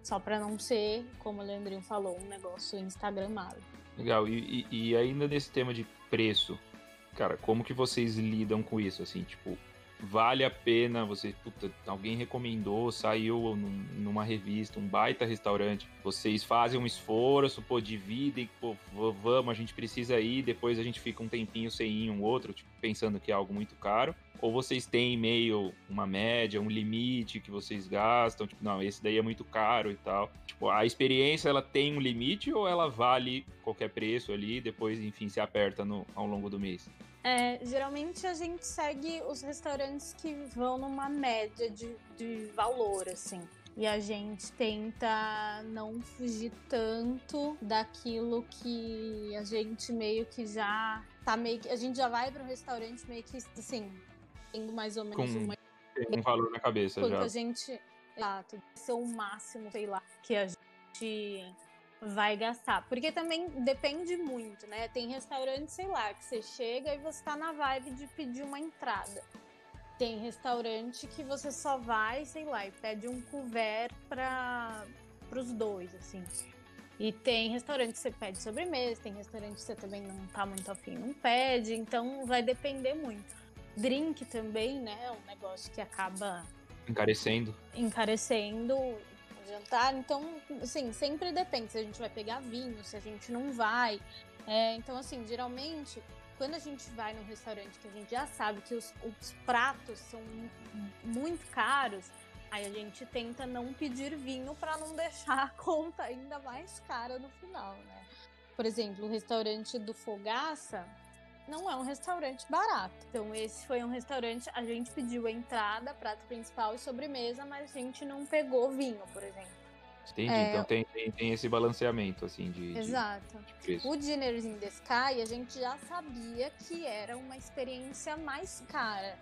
Só pra não ser, como o Leandrinho falou, um negócio instagramável. Legal. E, e, e ainda nesse tema de preço, cara, como que vocês lidam com isso? Assim, tipo, vale a pena você, puta, alguém recomendou, saiu num- numa revista, um baita restaurante, vocês fazem um esforço, pô, dividem, pô, vamos, a gente precisa ir, depois a gente fica um tempinho sem ir um outro, tipo, pensando que é algo muito caro, ou vocês têm meio uma média, um limite que vocês gastam, tipo, não, esse daí é muito caro e tal. Tipo, a experiência, ela tem um limite ou ela vale qualquer preço ali, depois, enfim, se aperta no, ao longo do mês? É, geralmente a gente segue os restaurantes que vão numa média de, de valor, assim. E a gente tenta não fugir tanto daquilo que a gente meio que já tá meio que. A gente já vai para um restaurante meio que assim, tendo mais ou menos Com uma Tem um valor na cabeça quanto já. a gente. Exato, ser o máximo, sei lá, que a gente vai gastar. Porque também depende muito, né? Tem restaurante, sei lá, que você chega e você tá na vibe de pedir uma entrada. Tem restaurante que você só vai, sei lá, e pede um couvert para os dois, assim. E tem restaurante que você pede sobremesa, tem restaurante que você também não tá muito afim, não pede, então vai depender muito. Drink também, né? É um negócio que acaba Encarecendo. encarecendo jantar. Então, assim, sempre depende se a gente vai pegar vinho, se a gente não vai. É, então, assim, geralmente, quando a gente vai num restaurante que a gente já sabe que os, os pratos são mu- muito caros, aí a gente tenta não pedir vinho para não deixar a conta ainda mais cara no final, né? Por exemplo, o restaurante do Fogaça não é um restaurante barato. Então, esse foi um restaurante, a gente pediu a entrada, prato principal e sobremesa, mas a gente não pegou vinho, por exemplo. Entendi. É, Então tem, tem, tem esse balanceamento, assim, de, de, Exato. de preço. O Dinners in the Sky, a gente já sabia que era uma experiência mais cara.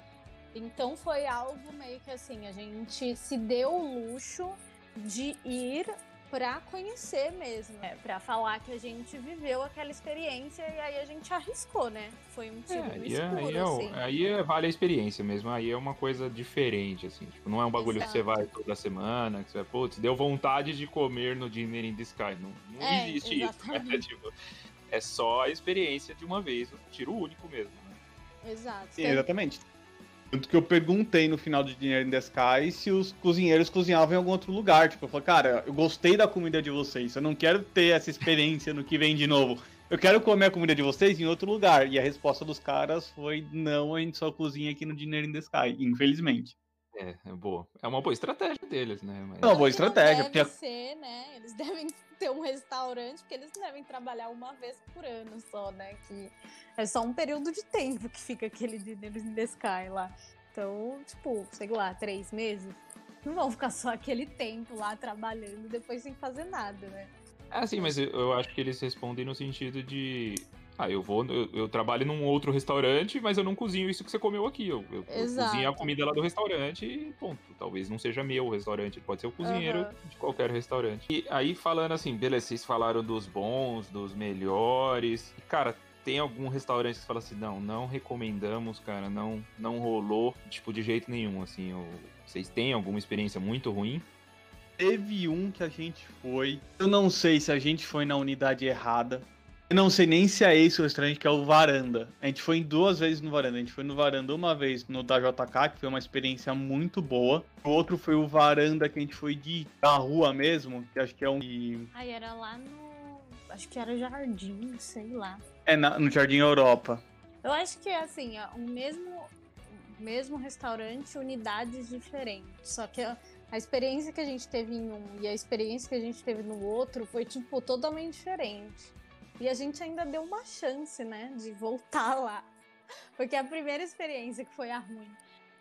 Então foi algo meio que assim, a gente se deu o luxo de ir pra conhecer mesmo, é, pra falar que a gente viveu aquela experiência e aí a gente arriscou, né? Foi um tiro É, no é, escuro, aí, é, assim. aí é- vale a experiência mesmo. Aí é uma coisa diferente, assim. Tipo, não é um bagulho que você Exato. vai toda semana, que você vai, putz, deu vontade de comer no Dinner in the Sky. Não, não É, existe isso. Né? exatamente. Tipo, é só a experiência de uma vez, um tiro único mesmo. né? Exato. Sim, exatamente. Tanto que eu perguntei no final de Dinner in the Sky se os cozinheiros cozinhavam em algum outro lugar. Tipo, eu falei, cara, eu gostei da comida de vocês. Eu não quero ter essa experiência no que vem de novo. Eu quero comer a comida de vocês em outro lugar. E a resposta dos caras foi: não, a gente só cozinha aqui no Dinner in the Sky. Infelizmente. É, é boa. É uma boa estratégia deles, né? Mas... É uma boa não estratégia. Deve Porque ser, né? Eles devem ter um restaurante, porque eles não devem trabalhar uma vez por ano só, né? Que é só um período de tempo que fica aquele Dinner in the Sky lá. Então, tipo, sei lá, três meses. Não vão ficar só aquele tempo lá trabalhando depois sem fazer nada, né? Ah, sim, mas eu acho que eles respondem no sentido de. Ah, eu vou. Eu, eu trabalho num outro restaurante, mas eu não cozinho isso que você comeu aqui. Eu, eu, eu cozinho a comida lá do restaurante e ponto. Talvez não seja meu o restaurante, pode ser o cozinheiro Aham. de qualquer restaurante. E aí, falando assim, beleza, vocês falaram dos bons, dos melhores. E, cara, tem algum restaurante que você fala assim, não, não recomendamos, cara, não, não rolou, tipo, de jeito nenhum, assim. Vocês têm alguma experiência muito ruim? Teve um que a gente foi. Eu não sei se a gente foi na unidade errada. Eu não sei nem se é esse o restaurante que é o Varanda. A gente foi em duas vezes no Varanda. A gente foi no Varanda uma vez no da JK, que foi uma experiência muito boa. O outro foi o Varanda que a gente foi de da rua mesmo, que acho que é um. e- Aí era lá no. Acho que era Jardim, sei lá. É na- no Jardim Europa. Eu acho que é assim, é o mesmo, mesmo restaurante, unidades diferentes. Só que a, a experiência que a gente teve em um e a experiência que a gente teve no outro foi, tipo, totalmente diferente. E a gente ainda deu uma chance, né, de voltar lá. Porque a primeira experiência que foi a ruim.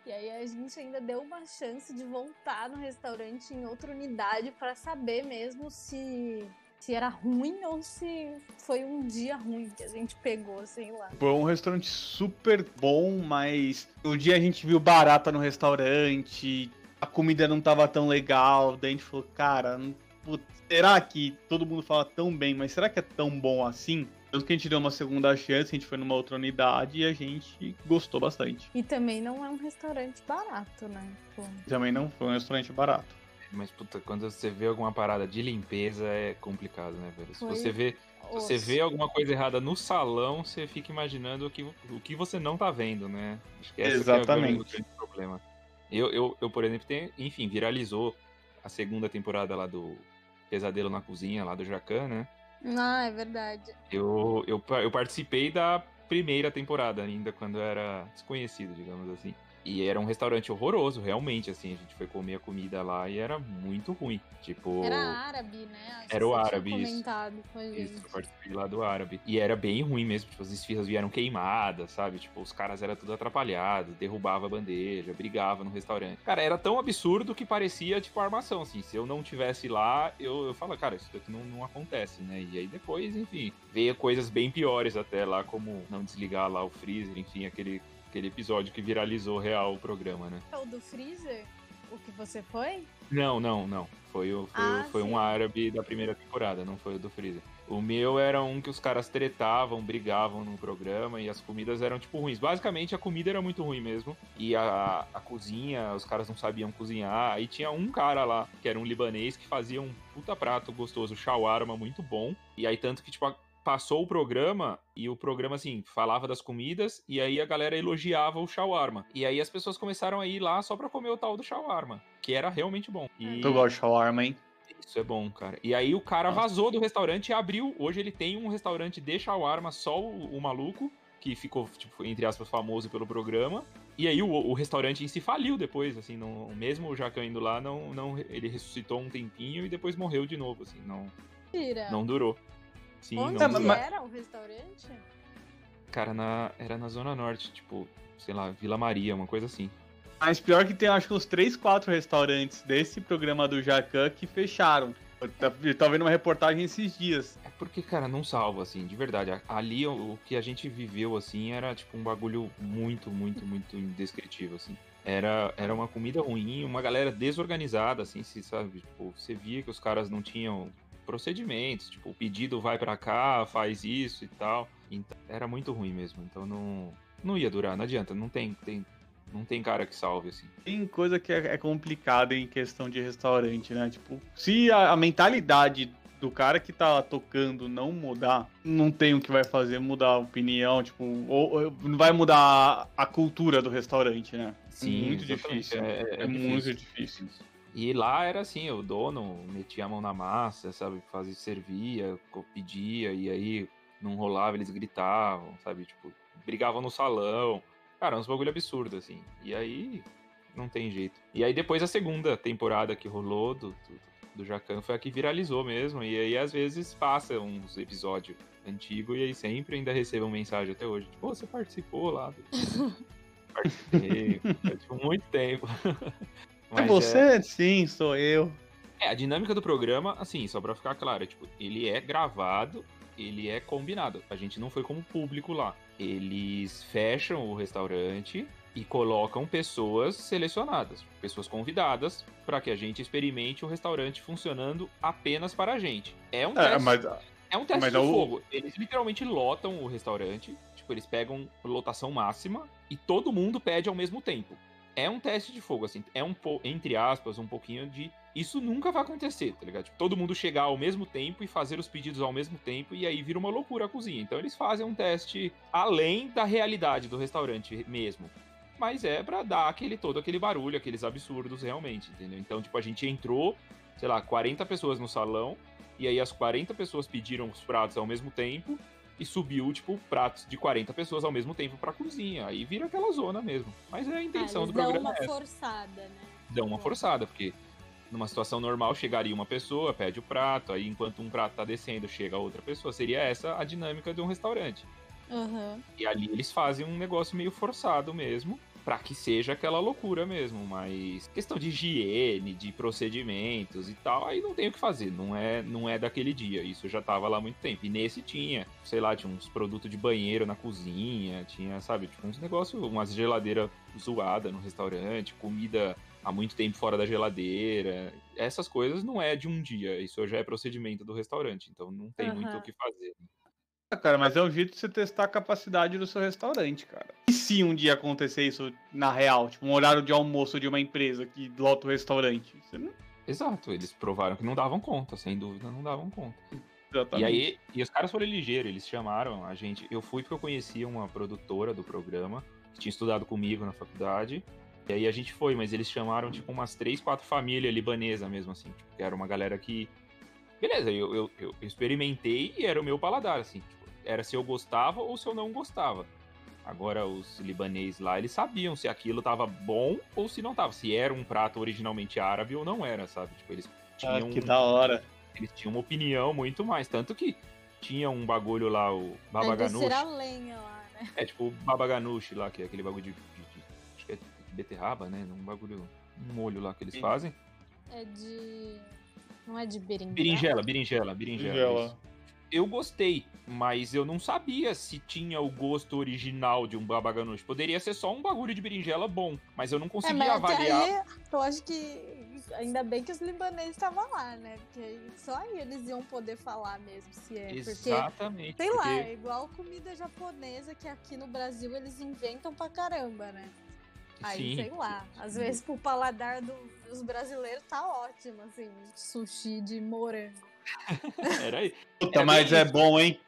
E aí a gente ainda deu uma chance de voltar no restaurante em outra unidade para saber mesmo se se era ruim ou se foi um dia ruim que a gente pegou, sei lá. Foi um restaurante super bom, mas no dia a gente viu barata no restaurante, a comida não tava tão legal, daí a gente falou, cara, não- será que todo mundo fala tão bem, mas será que é tão bom assim? Tanto que a gente deu uma segunda chance, a gente foi numa outra unidade e a gente gostou bastante. E também não é um restaurante barato, né? Tipo, Também não foi um restaurante barato. Mas, puta, quando você vê alguma parada de limpeza é complicado, né, velho? Se Foi você vê, se você vê alguma coisa errada no salão, você fica imaginando o que, o que você não tá vendo, né? Acho que é o Exatamente. grande- o grande problema. Eu, eu, eu, por exemplo, tenho, enfim, viralizou a segunda temporada lá do Pesadelo na Cozinha, lá do Jacan, né? Ah, é verdade. Eu, eu, eu participei da primeira temporada ainda, quando eu era desconhecido, digamos assim. E era um restaurante horroroso, realmente, assim. A gente foi comer a comida lá e era muito ruim. Tipo. Era árabe, né? Acho Era o árabe, isso. comentado com a gente. Isso, eu participei lá do árabe. E era bem ruim mesmo, tipo, as esfirras vieram queimadas, sabe? Tipo, os caras eram tudo atrapalhados, derrubava a bandeja, brigava no restaurante. Cara, era tão absurdo que parecia, tipo, armação, assim. Se eu não tivesse lá, eu, eu falo, cara, isso daqui não, não acontece, né? E aí depois, enfim, veio coisas bem piores até lá, como não desligar lá o freezer, enfim, aquele, aquele episódio que viralizou real o programa, né? É o do Freezer? O que você foi? Não, não, não. Foi, o, foi, Ah, foi sim. um árabe da primeira temporada, não foi o do Freezer. O meu era um que os caras tretavam, brigavam no programa e as comidas eram, tipo, ruins. Basicamente, a comida era muito ruim mesmo. E a, a cozinha, os caras não sabiam cozinhar. Aí tinha um cara lá, que era um libanês, que fazia um puta prato gostoso, shawarma, muito bom. E aí, tanto que, tipo, a- passou o programa e o programa, assim, falava das comidas e aí a galera elogiava o shawarma. E aí as pessoas começaram a ir lá só pra comer o tal do shawarma, que era realmente bom. E Tu gosta de shawarma, hein? isso é bom, cara. E aí o cara Nossa. vazou do restaurante e abriu. Hoje ele tem um restaurante de shawarma, só o, o maluco, que ficou, tipo, entre aspas, famoso pelo programa. E aí o, o restaurante em si faliu depois, assim, não, mesmo o Jacan indo lá, não, não, ele ressuscitou um tempinho e depois morreu de novo, assim, não, Tira. não durou. Sim, Onde É, mas- era o restaurante? Cara, na, era na Zona Norte, tipo, sei lá, Vila Maria, uma coisa assim. Mas pior que tem, acho que uns 3, 4 restaurantes desse programa do Jacan que fecharam. Eu tá- tava vendo uma reportagem esses dias. É porque, cara, não salva, assim, de verdade. Ali o, o que a gente viveu, assim, era tipo um bagulho muito, muito, muito indescritível, assim. era, era uma comida ruim, uma galera desorganizada, assim, se sabe? Tipo, você via que os caras não tinham procedimentos, tipo, o pedido vai para cá, faz isso e tal. Então, era muito ruim mesmo. Então não, não ia durar, não adianta, não tem, tem, não tem cara que salve, assim. Tem coisa que é, é complicada em questão de restaurante, né? Tipo, se a, a mentalidade do cara que tá tocando não mudar, não tem o que vai fazer mudar a opinião, tipo, ou, ou não vai mudar a, a, cultura do restaurante, né? Sim, muito difícil. É, é, é muito difícil. E lá era assim, o dono metia a mão na massa, sabe? Fazia, servia, pedia, e aí não rolava, eles gritavam, sabe? Tipo, brigavam no salão. Cara, uns bagulho absurdo, assim. E aí, não tem jeito. E aí depois a segunda temporada que rolou do, do, do Jacan foi a que viralizou mesmo. E aí, às vezes, passa uns episódios antigos e aí sempre ainda recebo mensagem até hoje. Tipo, você participou lá. Do... Participei. tipo, muito tempo. Mas é você? É... Sim, sou eu. É, a dinâmica do programa, assim, só pra ficar claro, é, tipo, ele é gravado, ele é combinado. A gente não foi como público lá. Eles fecham o restaurante e colocam pessoas selecionadas, pessoas convidadas, para que a gente experimente o restaurante funcionando apenas para a gente. É um é, teste. Mas... É um teste mas de é fogo. Eles literalmente lotam o restaurante, tipo, eles pegam lotação máxima e todo mundo pede ao mesmo tempo é um teste de fogo, assim, é um, entre aspas, um pouquinho de. Isso nunca vai acontecer, tá ligado? Tipo, todo mundo chegar ao mesmo tempo e fazer os pedidos ao mesmo tempo, e aí vira uma loucura a cozinha. Então eles fazem um teste além da realidade do restaurante mesmo. Mas é para dar aquele todo aquele barulho, aqueles absurdos realmente, entendeu? Então, tipo, a gente entrou, sei lá, 40 pessoas no salão, e aí as 40 pessoas pediram os pratos ao mesmo tempo, e subiu, tipo, pratos de 40 pessoas ao mesmo tempo pra cozinha. Aí vira aquela zona mesmo. Mas é a intenção ah, do programa. Dão uma é forçada, né? Dão uma forçada, porque numa situação normal chegaria uma pessoa, pede o prato, aí enquanto um prato tá descendo, chega outra pessoa. Seria essa a dinâmica de um restaurante. Uhum. E ali eles fazem um negócio meio forçado mesmo para que seja aquela loucura mesmo, mas questão de higiene, de procedimentos e tal, aí não tem o que fazer, não é, não é daquele dia, isso já tava lá há muito tempo. E nesse tinha, sei lá, tinha uns produtos de banheiro na cozinha, tinha, sabe, tipo uns negócios, umas geladeiras zoadas no restaurante, comida há muito tempo fora da geladeira. Essas coisas não é de um dia, isso já é procedimento do restaurante, então não tem uhum. muito o que fazer. Ah, cara, mas é um jeito de você testar a capacidade do seu restaurante, cara. E se um dia acontecer isso na real, tipo, um horário de almoço de uma empresa que lota o restaurante? Não... Exato, eles provaram que não davam conta, sem dúvida não davam conta. Exatamente. E aí, e os caras foram ligeiros, eles chamaram a gente. Eu fui porque eu conhecia uma produtora do programa, que tinha estudado comigo na faculdade. E aí a gente foi, mas eles chamaram, tipo, umas três, quatro famílias libanesas mesmo, assim. Tipo, que era uma galera que. Beleza, eu, eu, eu experimentei e era o meu paladar, assim. Era se eu gostava ou se eu não gostava. Agora, os libaneses lá, eles sabiam se aquilo tava bom ou se não tava. Se era um prato originalmente árabe ou não era, sabe? Tipo, eles tinham. Ah, que da hora. Eles tinham uma opinião muito mais. Tanto que tinha um bagulho lá, o babaganush. É lenha lá, né? É tipo o babaganush lá, que é aquele bagulho de, de, de, Acho que é de beterraba, né? Um bagulho. Um molho lá que eles fazem. É de. Não é de berinjela? Berinjela, berinjela, berinjela. berinjela eu gostei, mas eu não sabia se tinha o gosto original de um babaganush. Poderia ser só um bagulho de berinjela bom, mas eu não conseguia é, avaliar. Aí, eu acho que ainda bem que os libaneses estavam lá, né? Porque só aí eles iam poder falar mesmo se é. Exatamente. Porque, sei porque... lá, é igual comida japonesa que aqui no Brasil eles inventam pra caramba, né? Aí, Sim. sei lá, às vezes pro paladar do, dos brasileiros tá ótimo, assim, sushi de morango. Era aí. Puta, mas é bom, hein?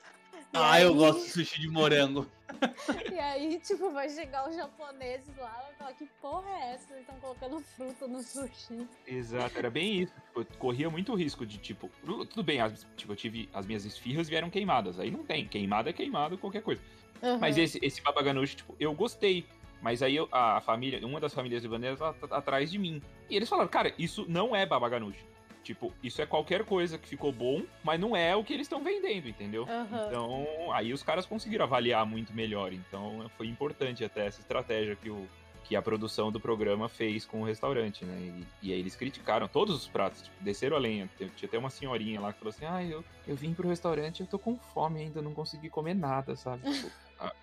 E ah, aí... eu gosto de sushi de morango. E aí, tipo, vai chegar os japoneses lá e falar, que porra é essa? Eles estão colocando fruta no sushi. Exato, era bem isso. Tipo, eu corria muito risco de, tipo, tudo bem, as, tipo, eu tive, as minhas esfirras vieram queimadas. Aí não tem, queimada é queimado, qualquer coisa. Uhum. Mas esse, esse babaganushi, tipo, eu gostei. Mas aí eu, a família, uma das famílias libanesas tá, tá, atrás de mim. E eles falaram, cara, isso não é babaganushi. Tipo, isso é qualquer coisa que ficou bom, mas não é o que eles estão vendendo, entendeu? Uhum. Então, aí os caras conseguiram avaliar muito melhor. Então, foi importante até essa estratégia que o, que a produção do programa fez com o restaurante, né? E, e aí eles criticaram todos os pratos, tipo, desceram a lenha. Tinha até uma senhorinha lá que falou assim: ah, eu, eu vim pro restaurante, eu tô com fome ainda, não consegui comer nada, sabe? Tipo,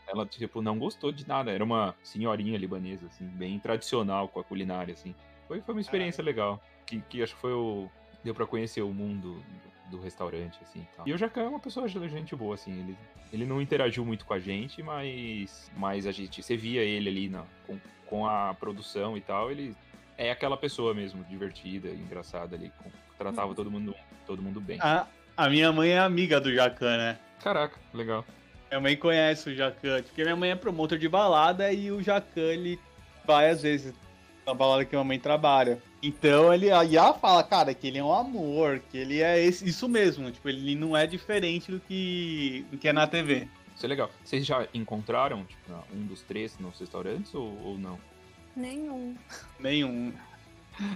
ela, tipo, não gostou de nada. Era uma senhorinha libanesa, assim, bem tradicional com a culinária, assim. Foi, foi uma experiência legal. Que, que acho que foi o. Deu pra conhecer o mundo do, restaurante, assim. Tal. E o Jacan é uma pessoa gente boa, assim. Ele, ele não interagiu muito com a gente, mas, mas a gente. Você via ele ali na, com, com a produção e tal, ele é aquela pessoa mesmo, divertida, engraçada ali, com, tratava todo mundo, todo mundo bem. A, a minha mãe é amiga do Jacan, né? Caraca, legal. Minha mãe conhece o Jacan, porque minha mãe é promotor de balada e o Jacan, ele vai às vezes na balada que a mãe trabalha. Então ele já fala, cara, que ele é um amor, que ele é esse, isso mesmo, tipo, ele não é diferente do que, do que é na TV. Isso é legal. Vocês já encontraram, tipo, um dos três nos restaurantes ou, ou não? Nenhum. Nenhum.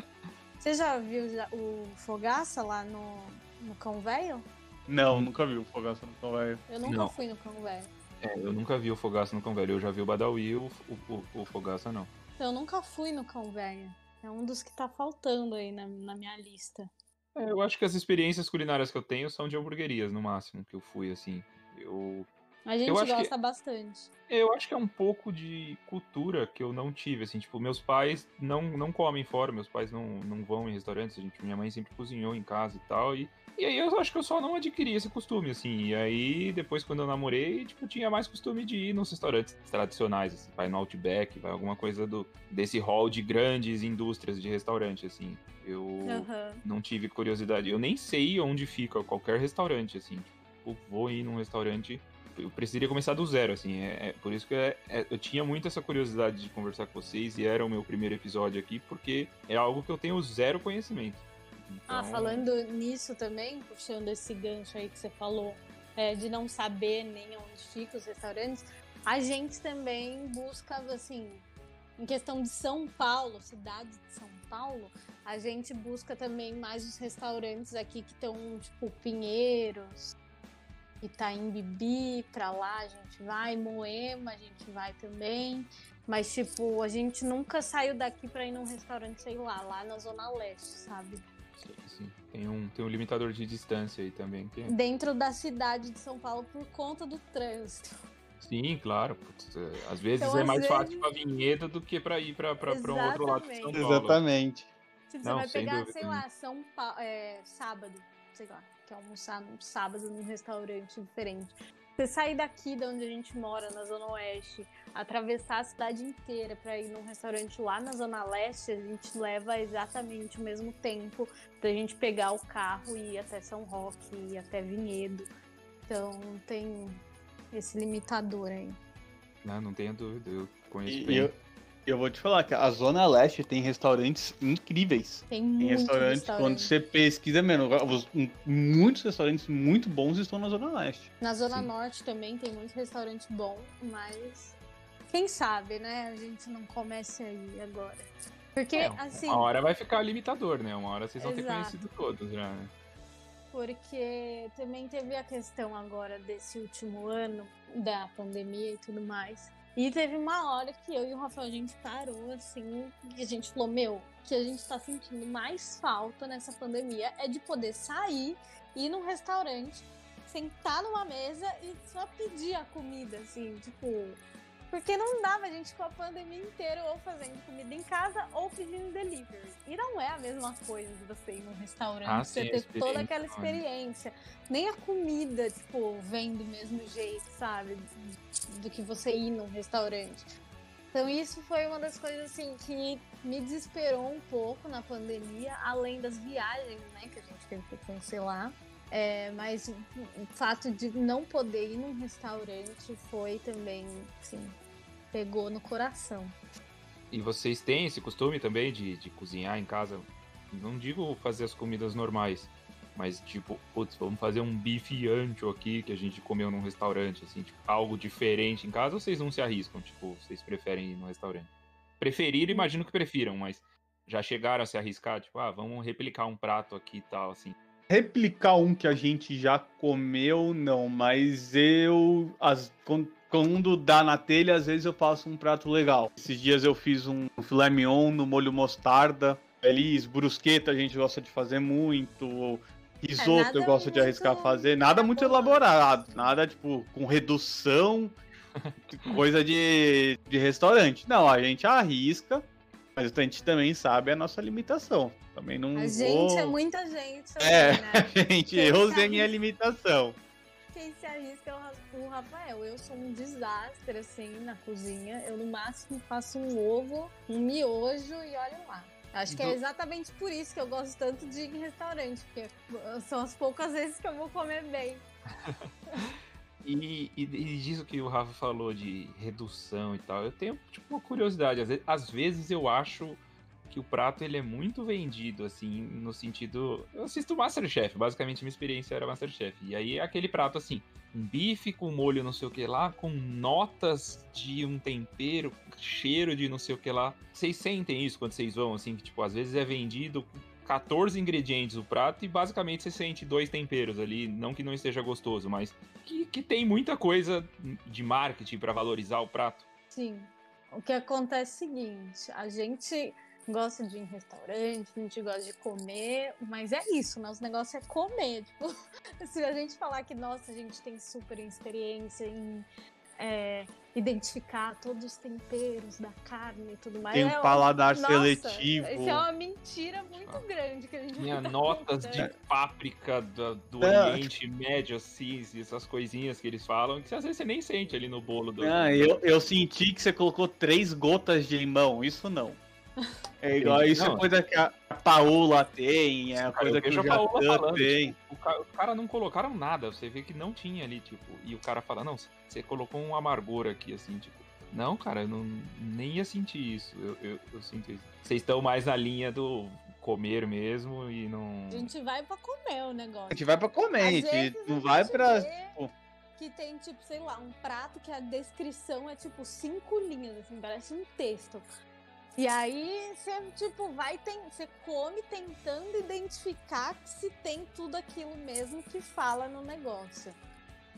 Você já viu o Fogaça lá no, no Cão Velho? Não, nunca vi o Fogaça no Cão Velho. Eu nunca não. fui no Cão Velho. É, eu nunca vi o Fogaça no Cão Velho. Eu já vi o Badawi, o, o, o, o Fogaça não. Eu nunca fui no Cão Velho. É um dos que tá faltando aí na, na minha lista. É, eu acho que as experiências culinárias que eu tenho são de hamburguerias, no máximo, que eu fui, assim. Eu a gente gosta que, bastante. Eu acho que é um pouco de cultura que eu não tive, assim, tipo, meus pais não, não comem fora, meus pais não, não vão em restaurantes, a gente, minha mãe sempre cozinhou em casa e tal, e, e aí eu acho que eu só não adquiri esse costume, assim, e aí depois quando eu namorei, tipo, tinha mais costume de ir nos restaurantes tradicionais, assim, vai no Outback, vai alguma coisa do, desse hall de grandes indústrias de restaurante, assim, eu uhum. não tive curiosidade, eu nem sei onde fica qualquer restaurante, assim, tipo, vou ir num restaurante eu precisaria começar do zero, assim. É, é por isso que é, é, eu tinha muito essa curiosidade de conversar com vocês e era o meu primeiro episódio aqui, porque é algo que eu tenho zero conhecimento. Ah, então... Ah, falando nisso também, puxando esse gancho aí que você falou, é, de não saber nem onde ficam os restaurantes, a gente também busca, assim, em questão de São Paulo, cidade de São Paulo, a gente busca também mais os restaurantes aqui que estão, tipo, Pinheiros, Itaim Bibi, pra lá a gente vai, Moema a gente vai também. Mas, tipo, a gente nunca saiu daqui pra ir num restaurante, sei lá, lá na Zona Leste, sabe? Sim, sim. Tem um, tem um limitador de distância aí também. Que... Dentro da cidade de São Paulo por conta do trânsito. Sim, claro. Putz, é, às vezes então, é mais vezes... fácil pra Vinhedo do que pra ir pra, pra, pra um outro lado de São Paulo. Exatamente. Tipo, você Não, vai pegar, dúvida. sei lá, São Paulo, é, sábado, sei lá que almoçar num sábado num restaurante diferente. Você sair daqui de onde a gente mora, na Zona Oeste, atravessar a cidade inteira para ir num restaurante lá na Zona Leste, a gente leva exatamente o mesmo tempo pra gente pegar o carro e ir até São Roque, ir até Vinhedo. Então tem esse limitador aí. Não, não tenho dúvida, eu conheço e, bem. Eu, eu vou te falar que a Zona Leste tem restaurantes incríveis. Tem, tem restaurantes, restaurante. quando você pesquisa mesmo, muitos restaurantes muito bons estão na Zona Leste. Na Zona Sim. Norte também tem muito restaurante bom, mas quem sabe, né? A gente não comece aí agora. Porque, é, assim. Uma hora vai ficar limitador, né? Uma hora vocês vão Exato. ter conhecido todos já, né? Porque também teve a questão agora desse último ano da pandemia e tudo mais e teve uma hora que eu e o Rafael, a gente parou assim, e a gente falou, meu, que a gente tá sentindo mais falta nessa pandemia é de poder sair, ir num restaurante, sentar numa mesa e só pedir a comida, assim, tipo, porque não dava a gente com a pandemia inteira ou fazendo comida em casa ou pedindo delivery. E não é a mesma coisa de você ir num restaurante, ah, você sim, ter toda aquela experiência. Nem a comida, tipo, vem do mesmo jeito, sabe? Do que você ir num restaurante. Então isso foi uma das coisas assim que me desesperou um pouco na pandemia, além das viagens, né, que a gente teve que cancelar. É, mas o fato de não poder ir num restaurante foi também, assim, pegou no coração. E vocês têm esse costume também de, de cozinhar em casa? Não digo fazer as comidas normais, mas tipo, putz, vamos fazer um bife ancho aqui que a gente comeu num restaurante, assim, tipo, algo diferente em casa ou vocês não se arriscam? Tipo, vocês preferem ir no restaurante? Preferir, imagino que prefiram, mas já chegaram a se arriscar? Tipo, ah, vamos replicar um prato aqui e tal, assim replicar um que a gente já comeu, não, mas eu. As, quando quando dá na telha, às vezes eu faço um prato legal. Esses dias eu fiz um filé mignon no molho mostarda. Feliz, brusqueta a gente gosta de fazer muito. Risoto eu gosto de arriscar fazer. Nada muito elaborado. Nada, tipo, com redução. coisa de, de restaurante. Não, a gente arrisca. Mas a gente também sabe a nossa limitação. Também não. A vou... gente é muita gente. Também, é, né? gente, Quem eu sei minha limitação. Quem se arrisca é o Rafael. Eu sou um desastre, assim, na cozinha. Eu, no máximo, faço um ovo, um miojo e olha lá. Acho que é exatamente por isso que eu gosto tanto de ir em restaurante, porque são as poucas vezes que eu vou comer bem. e, e, e disso que o Rafa falou de redução e tal, eu tenho tipo, uma curiosidade. Às vezes, às vezes eu acho que o prato ele é muito vendido, assim, no sentido. Eu assisto Masterchef, basicamente minha experiência era Masterchef. E aí é aquele prato assim, um bife com molho não sei o que lá, com notas de um tempero, cheiro de não sei o que lá. Vocês sentem isso quando vocês vão, assim, que tipo, às vezes é vendido 14 ingredientes o prato e basicamente você sente dois temperos ali, não que não esteja gostoso, mas que, que tem muita coisa de marketing para valorizar o prato. Sim. O que acontece é o seguinte, a gente gosta de ir em restaurante, a gente gosta de comer, mas é isso, nosso negócio é comer. Tipo, se a gente falar que, nossa, a gente tem super experiência em é, identificar todos os temperos da carne e tudo mais. Tem um é paladar nossa, seletivo. Isso é uma mentira muito grande que a gente Tinha notas de páprica do, do é. Oriente Médio, assim, essas coisinhas que eles falam, que às vezes você nem sente ali no bolo do. Ah, eu, eu senti que você colocou três gotas de limão, isso não. É igual isso é coisa que a Paola tem, é a coisa que o Jatan tem. Tipo, o cara, cara não colocaram nada, você vê que não tinha ali, tipo, e o cara fala, não, você colocou um amargor aqui, assim, tipo. Não, cara, eu não, nem ia sentir isso. Eu, eu, eu sinto isso. Vocês estão mais na linha do comer mesmo e não. A gente vai pra comer o negócio. A gente vai pra comer, a gente não vai pra. Tipo, que tem, tipo, sei lá, um prato que a descrição é tipo cinco linhas, assim, parece um texto. E aí você, tipo, vai, tem, você come tentando identificar se tem tudo aquilo mesmo que fala no negócio.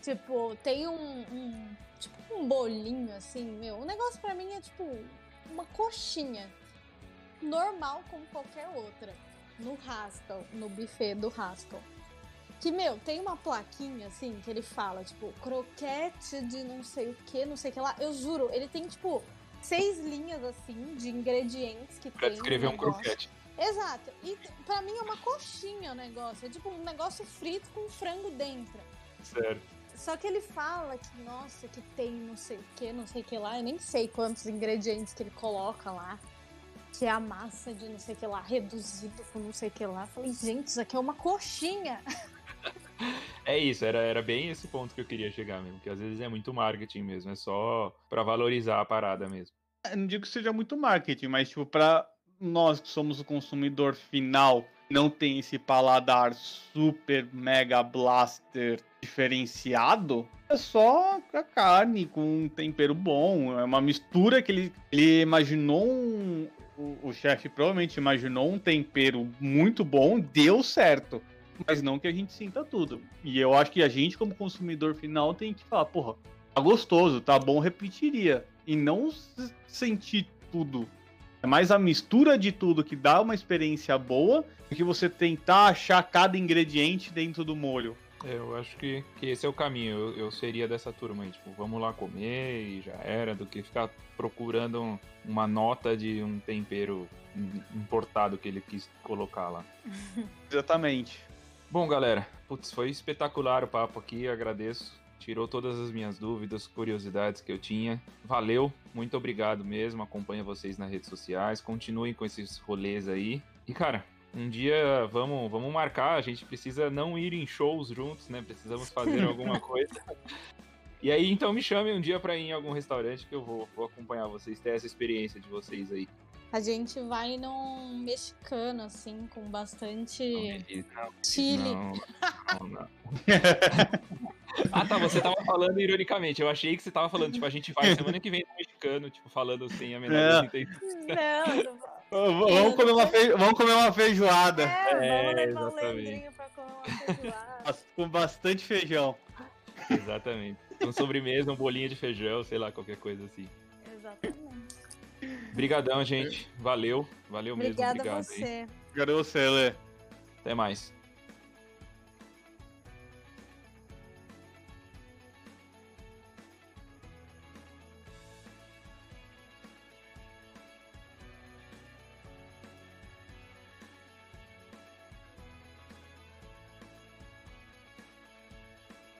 Tipo, tem um, um tipo um bolinho assim, meu. O negócio para mim é tipo uma coxinha normal como qualquer outra no Haskell, no buffet do Haskell. Que, meu, tem uma plaquinha, assim, que ele fala, tipo, croquete de não sei o que, não sei o que lá. Eu juro, ele tem, tipo, seis linhas assim de ingredientes que pra tem. descrever um croquete. Exato. E pra mim é uma coxinha o negócio. É tipo um negócio frito com frango dentro. Certo. Só que ele fala que, nossa, que tem não sei o que, não sei o que lá. Eu nem sei quantos ingredientes que ele coloca lá. Que é a massa de não sei o que lá, reduzido com não sei o que lá. Eu falei, gente, isso aqui é uma coxinha. É isso, era, era bem esse ponto que eu queria chegar mesmo, que às vezes é muito marketing mesmo, é só para valorizar a parada mesmo. Eu não digo que seja muito marketing, mas tipo, para nós que somos o consumidor final, não tem esse paladar super mega blaster diferenciado, é só a carne com um tempero bom, é uma mistura que ele, ele imaginou um, o, o chefe provavelmente imaginou um tempero muito bom, deu certo mas não que a gente sinta tudo. E eu acho que a gente, como consumidor final, tem que falar, porra, tá gostoso, tá bom, repetiria. E não sentir tudo. É mais a mistura de tudo que dá uma experiência boa do que você tentar achar cada ingrediente dentro do molho. É, eu acho que, que esse é o caminho. Eu, eu seria dessa turma aí, tipo, vamos lá comer e já era, do que ficar procurando uma nota de um tempero importado que ele quis colocar lá. Exatamente. Bom, galera, putz, foi espetacular o papo aqui, agradeço. Tirou todas as minhas dúvidas, curiosidades que eu tinha. Valeu, muito obrigado mesmo. Acompanho vocês nas redes sociais, continuem com esses rolês aí. E, cara, um dia vamos, vamos marcar. A gente precisa não ir em shows juntos, né? Precisamos fazer alguma coisa. E aí, então me chame um dia para ir em algum restaurante que eu vou, vou acompanhar vocês, ter essa experiência de vocês aí. A gente vai num mexicano, assim, com bastante não, chile. Não, ah, tá, você tava falando ironicamente. Eu achei que você tava falando, tipo, a gente vai semana que vem no mexicano, tipo, falando sem a menor intenção. Não, vamos, comer uma feijo... vamos comer uma feijoada. É, vamos levar é, o pra comer uma feijoada. Com bastante feijão. Exatamente. uma sobremesa, um bolinho de feijão, sei lá, qualquer coisa assim. Exatamente. Obrigadão, gente. Valeu. Valeu mesmo. Obrigada Obrigado a você. Obrigado a você, Lê. Até mais.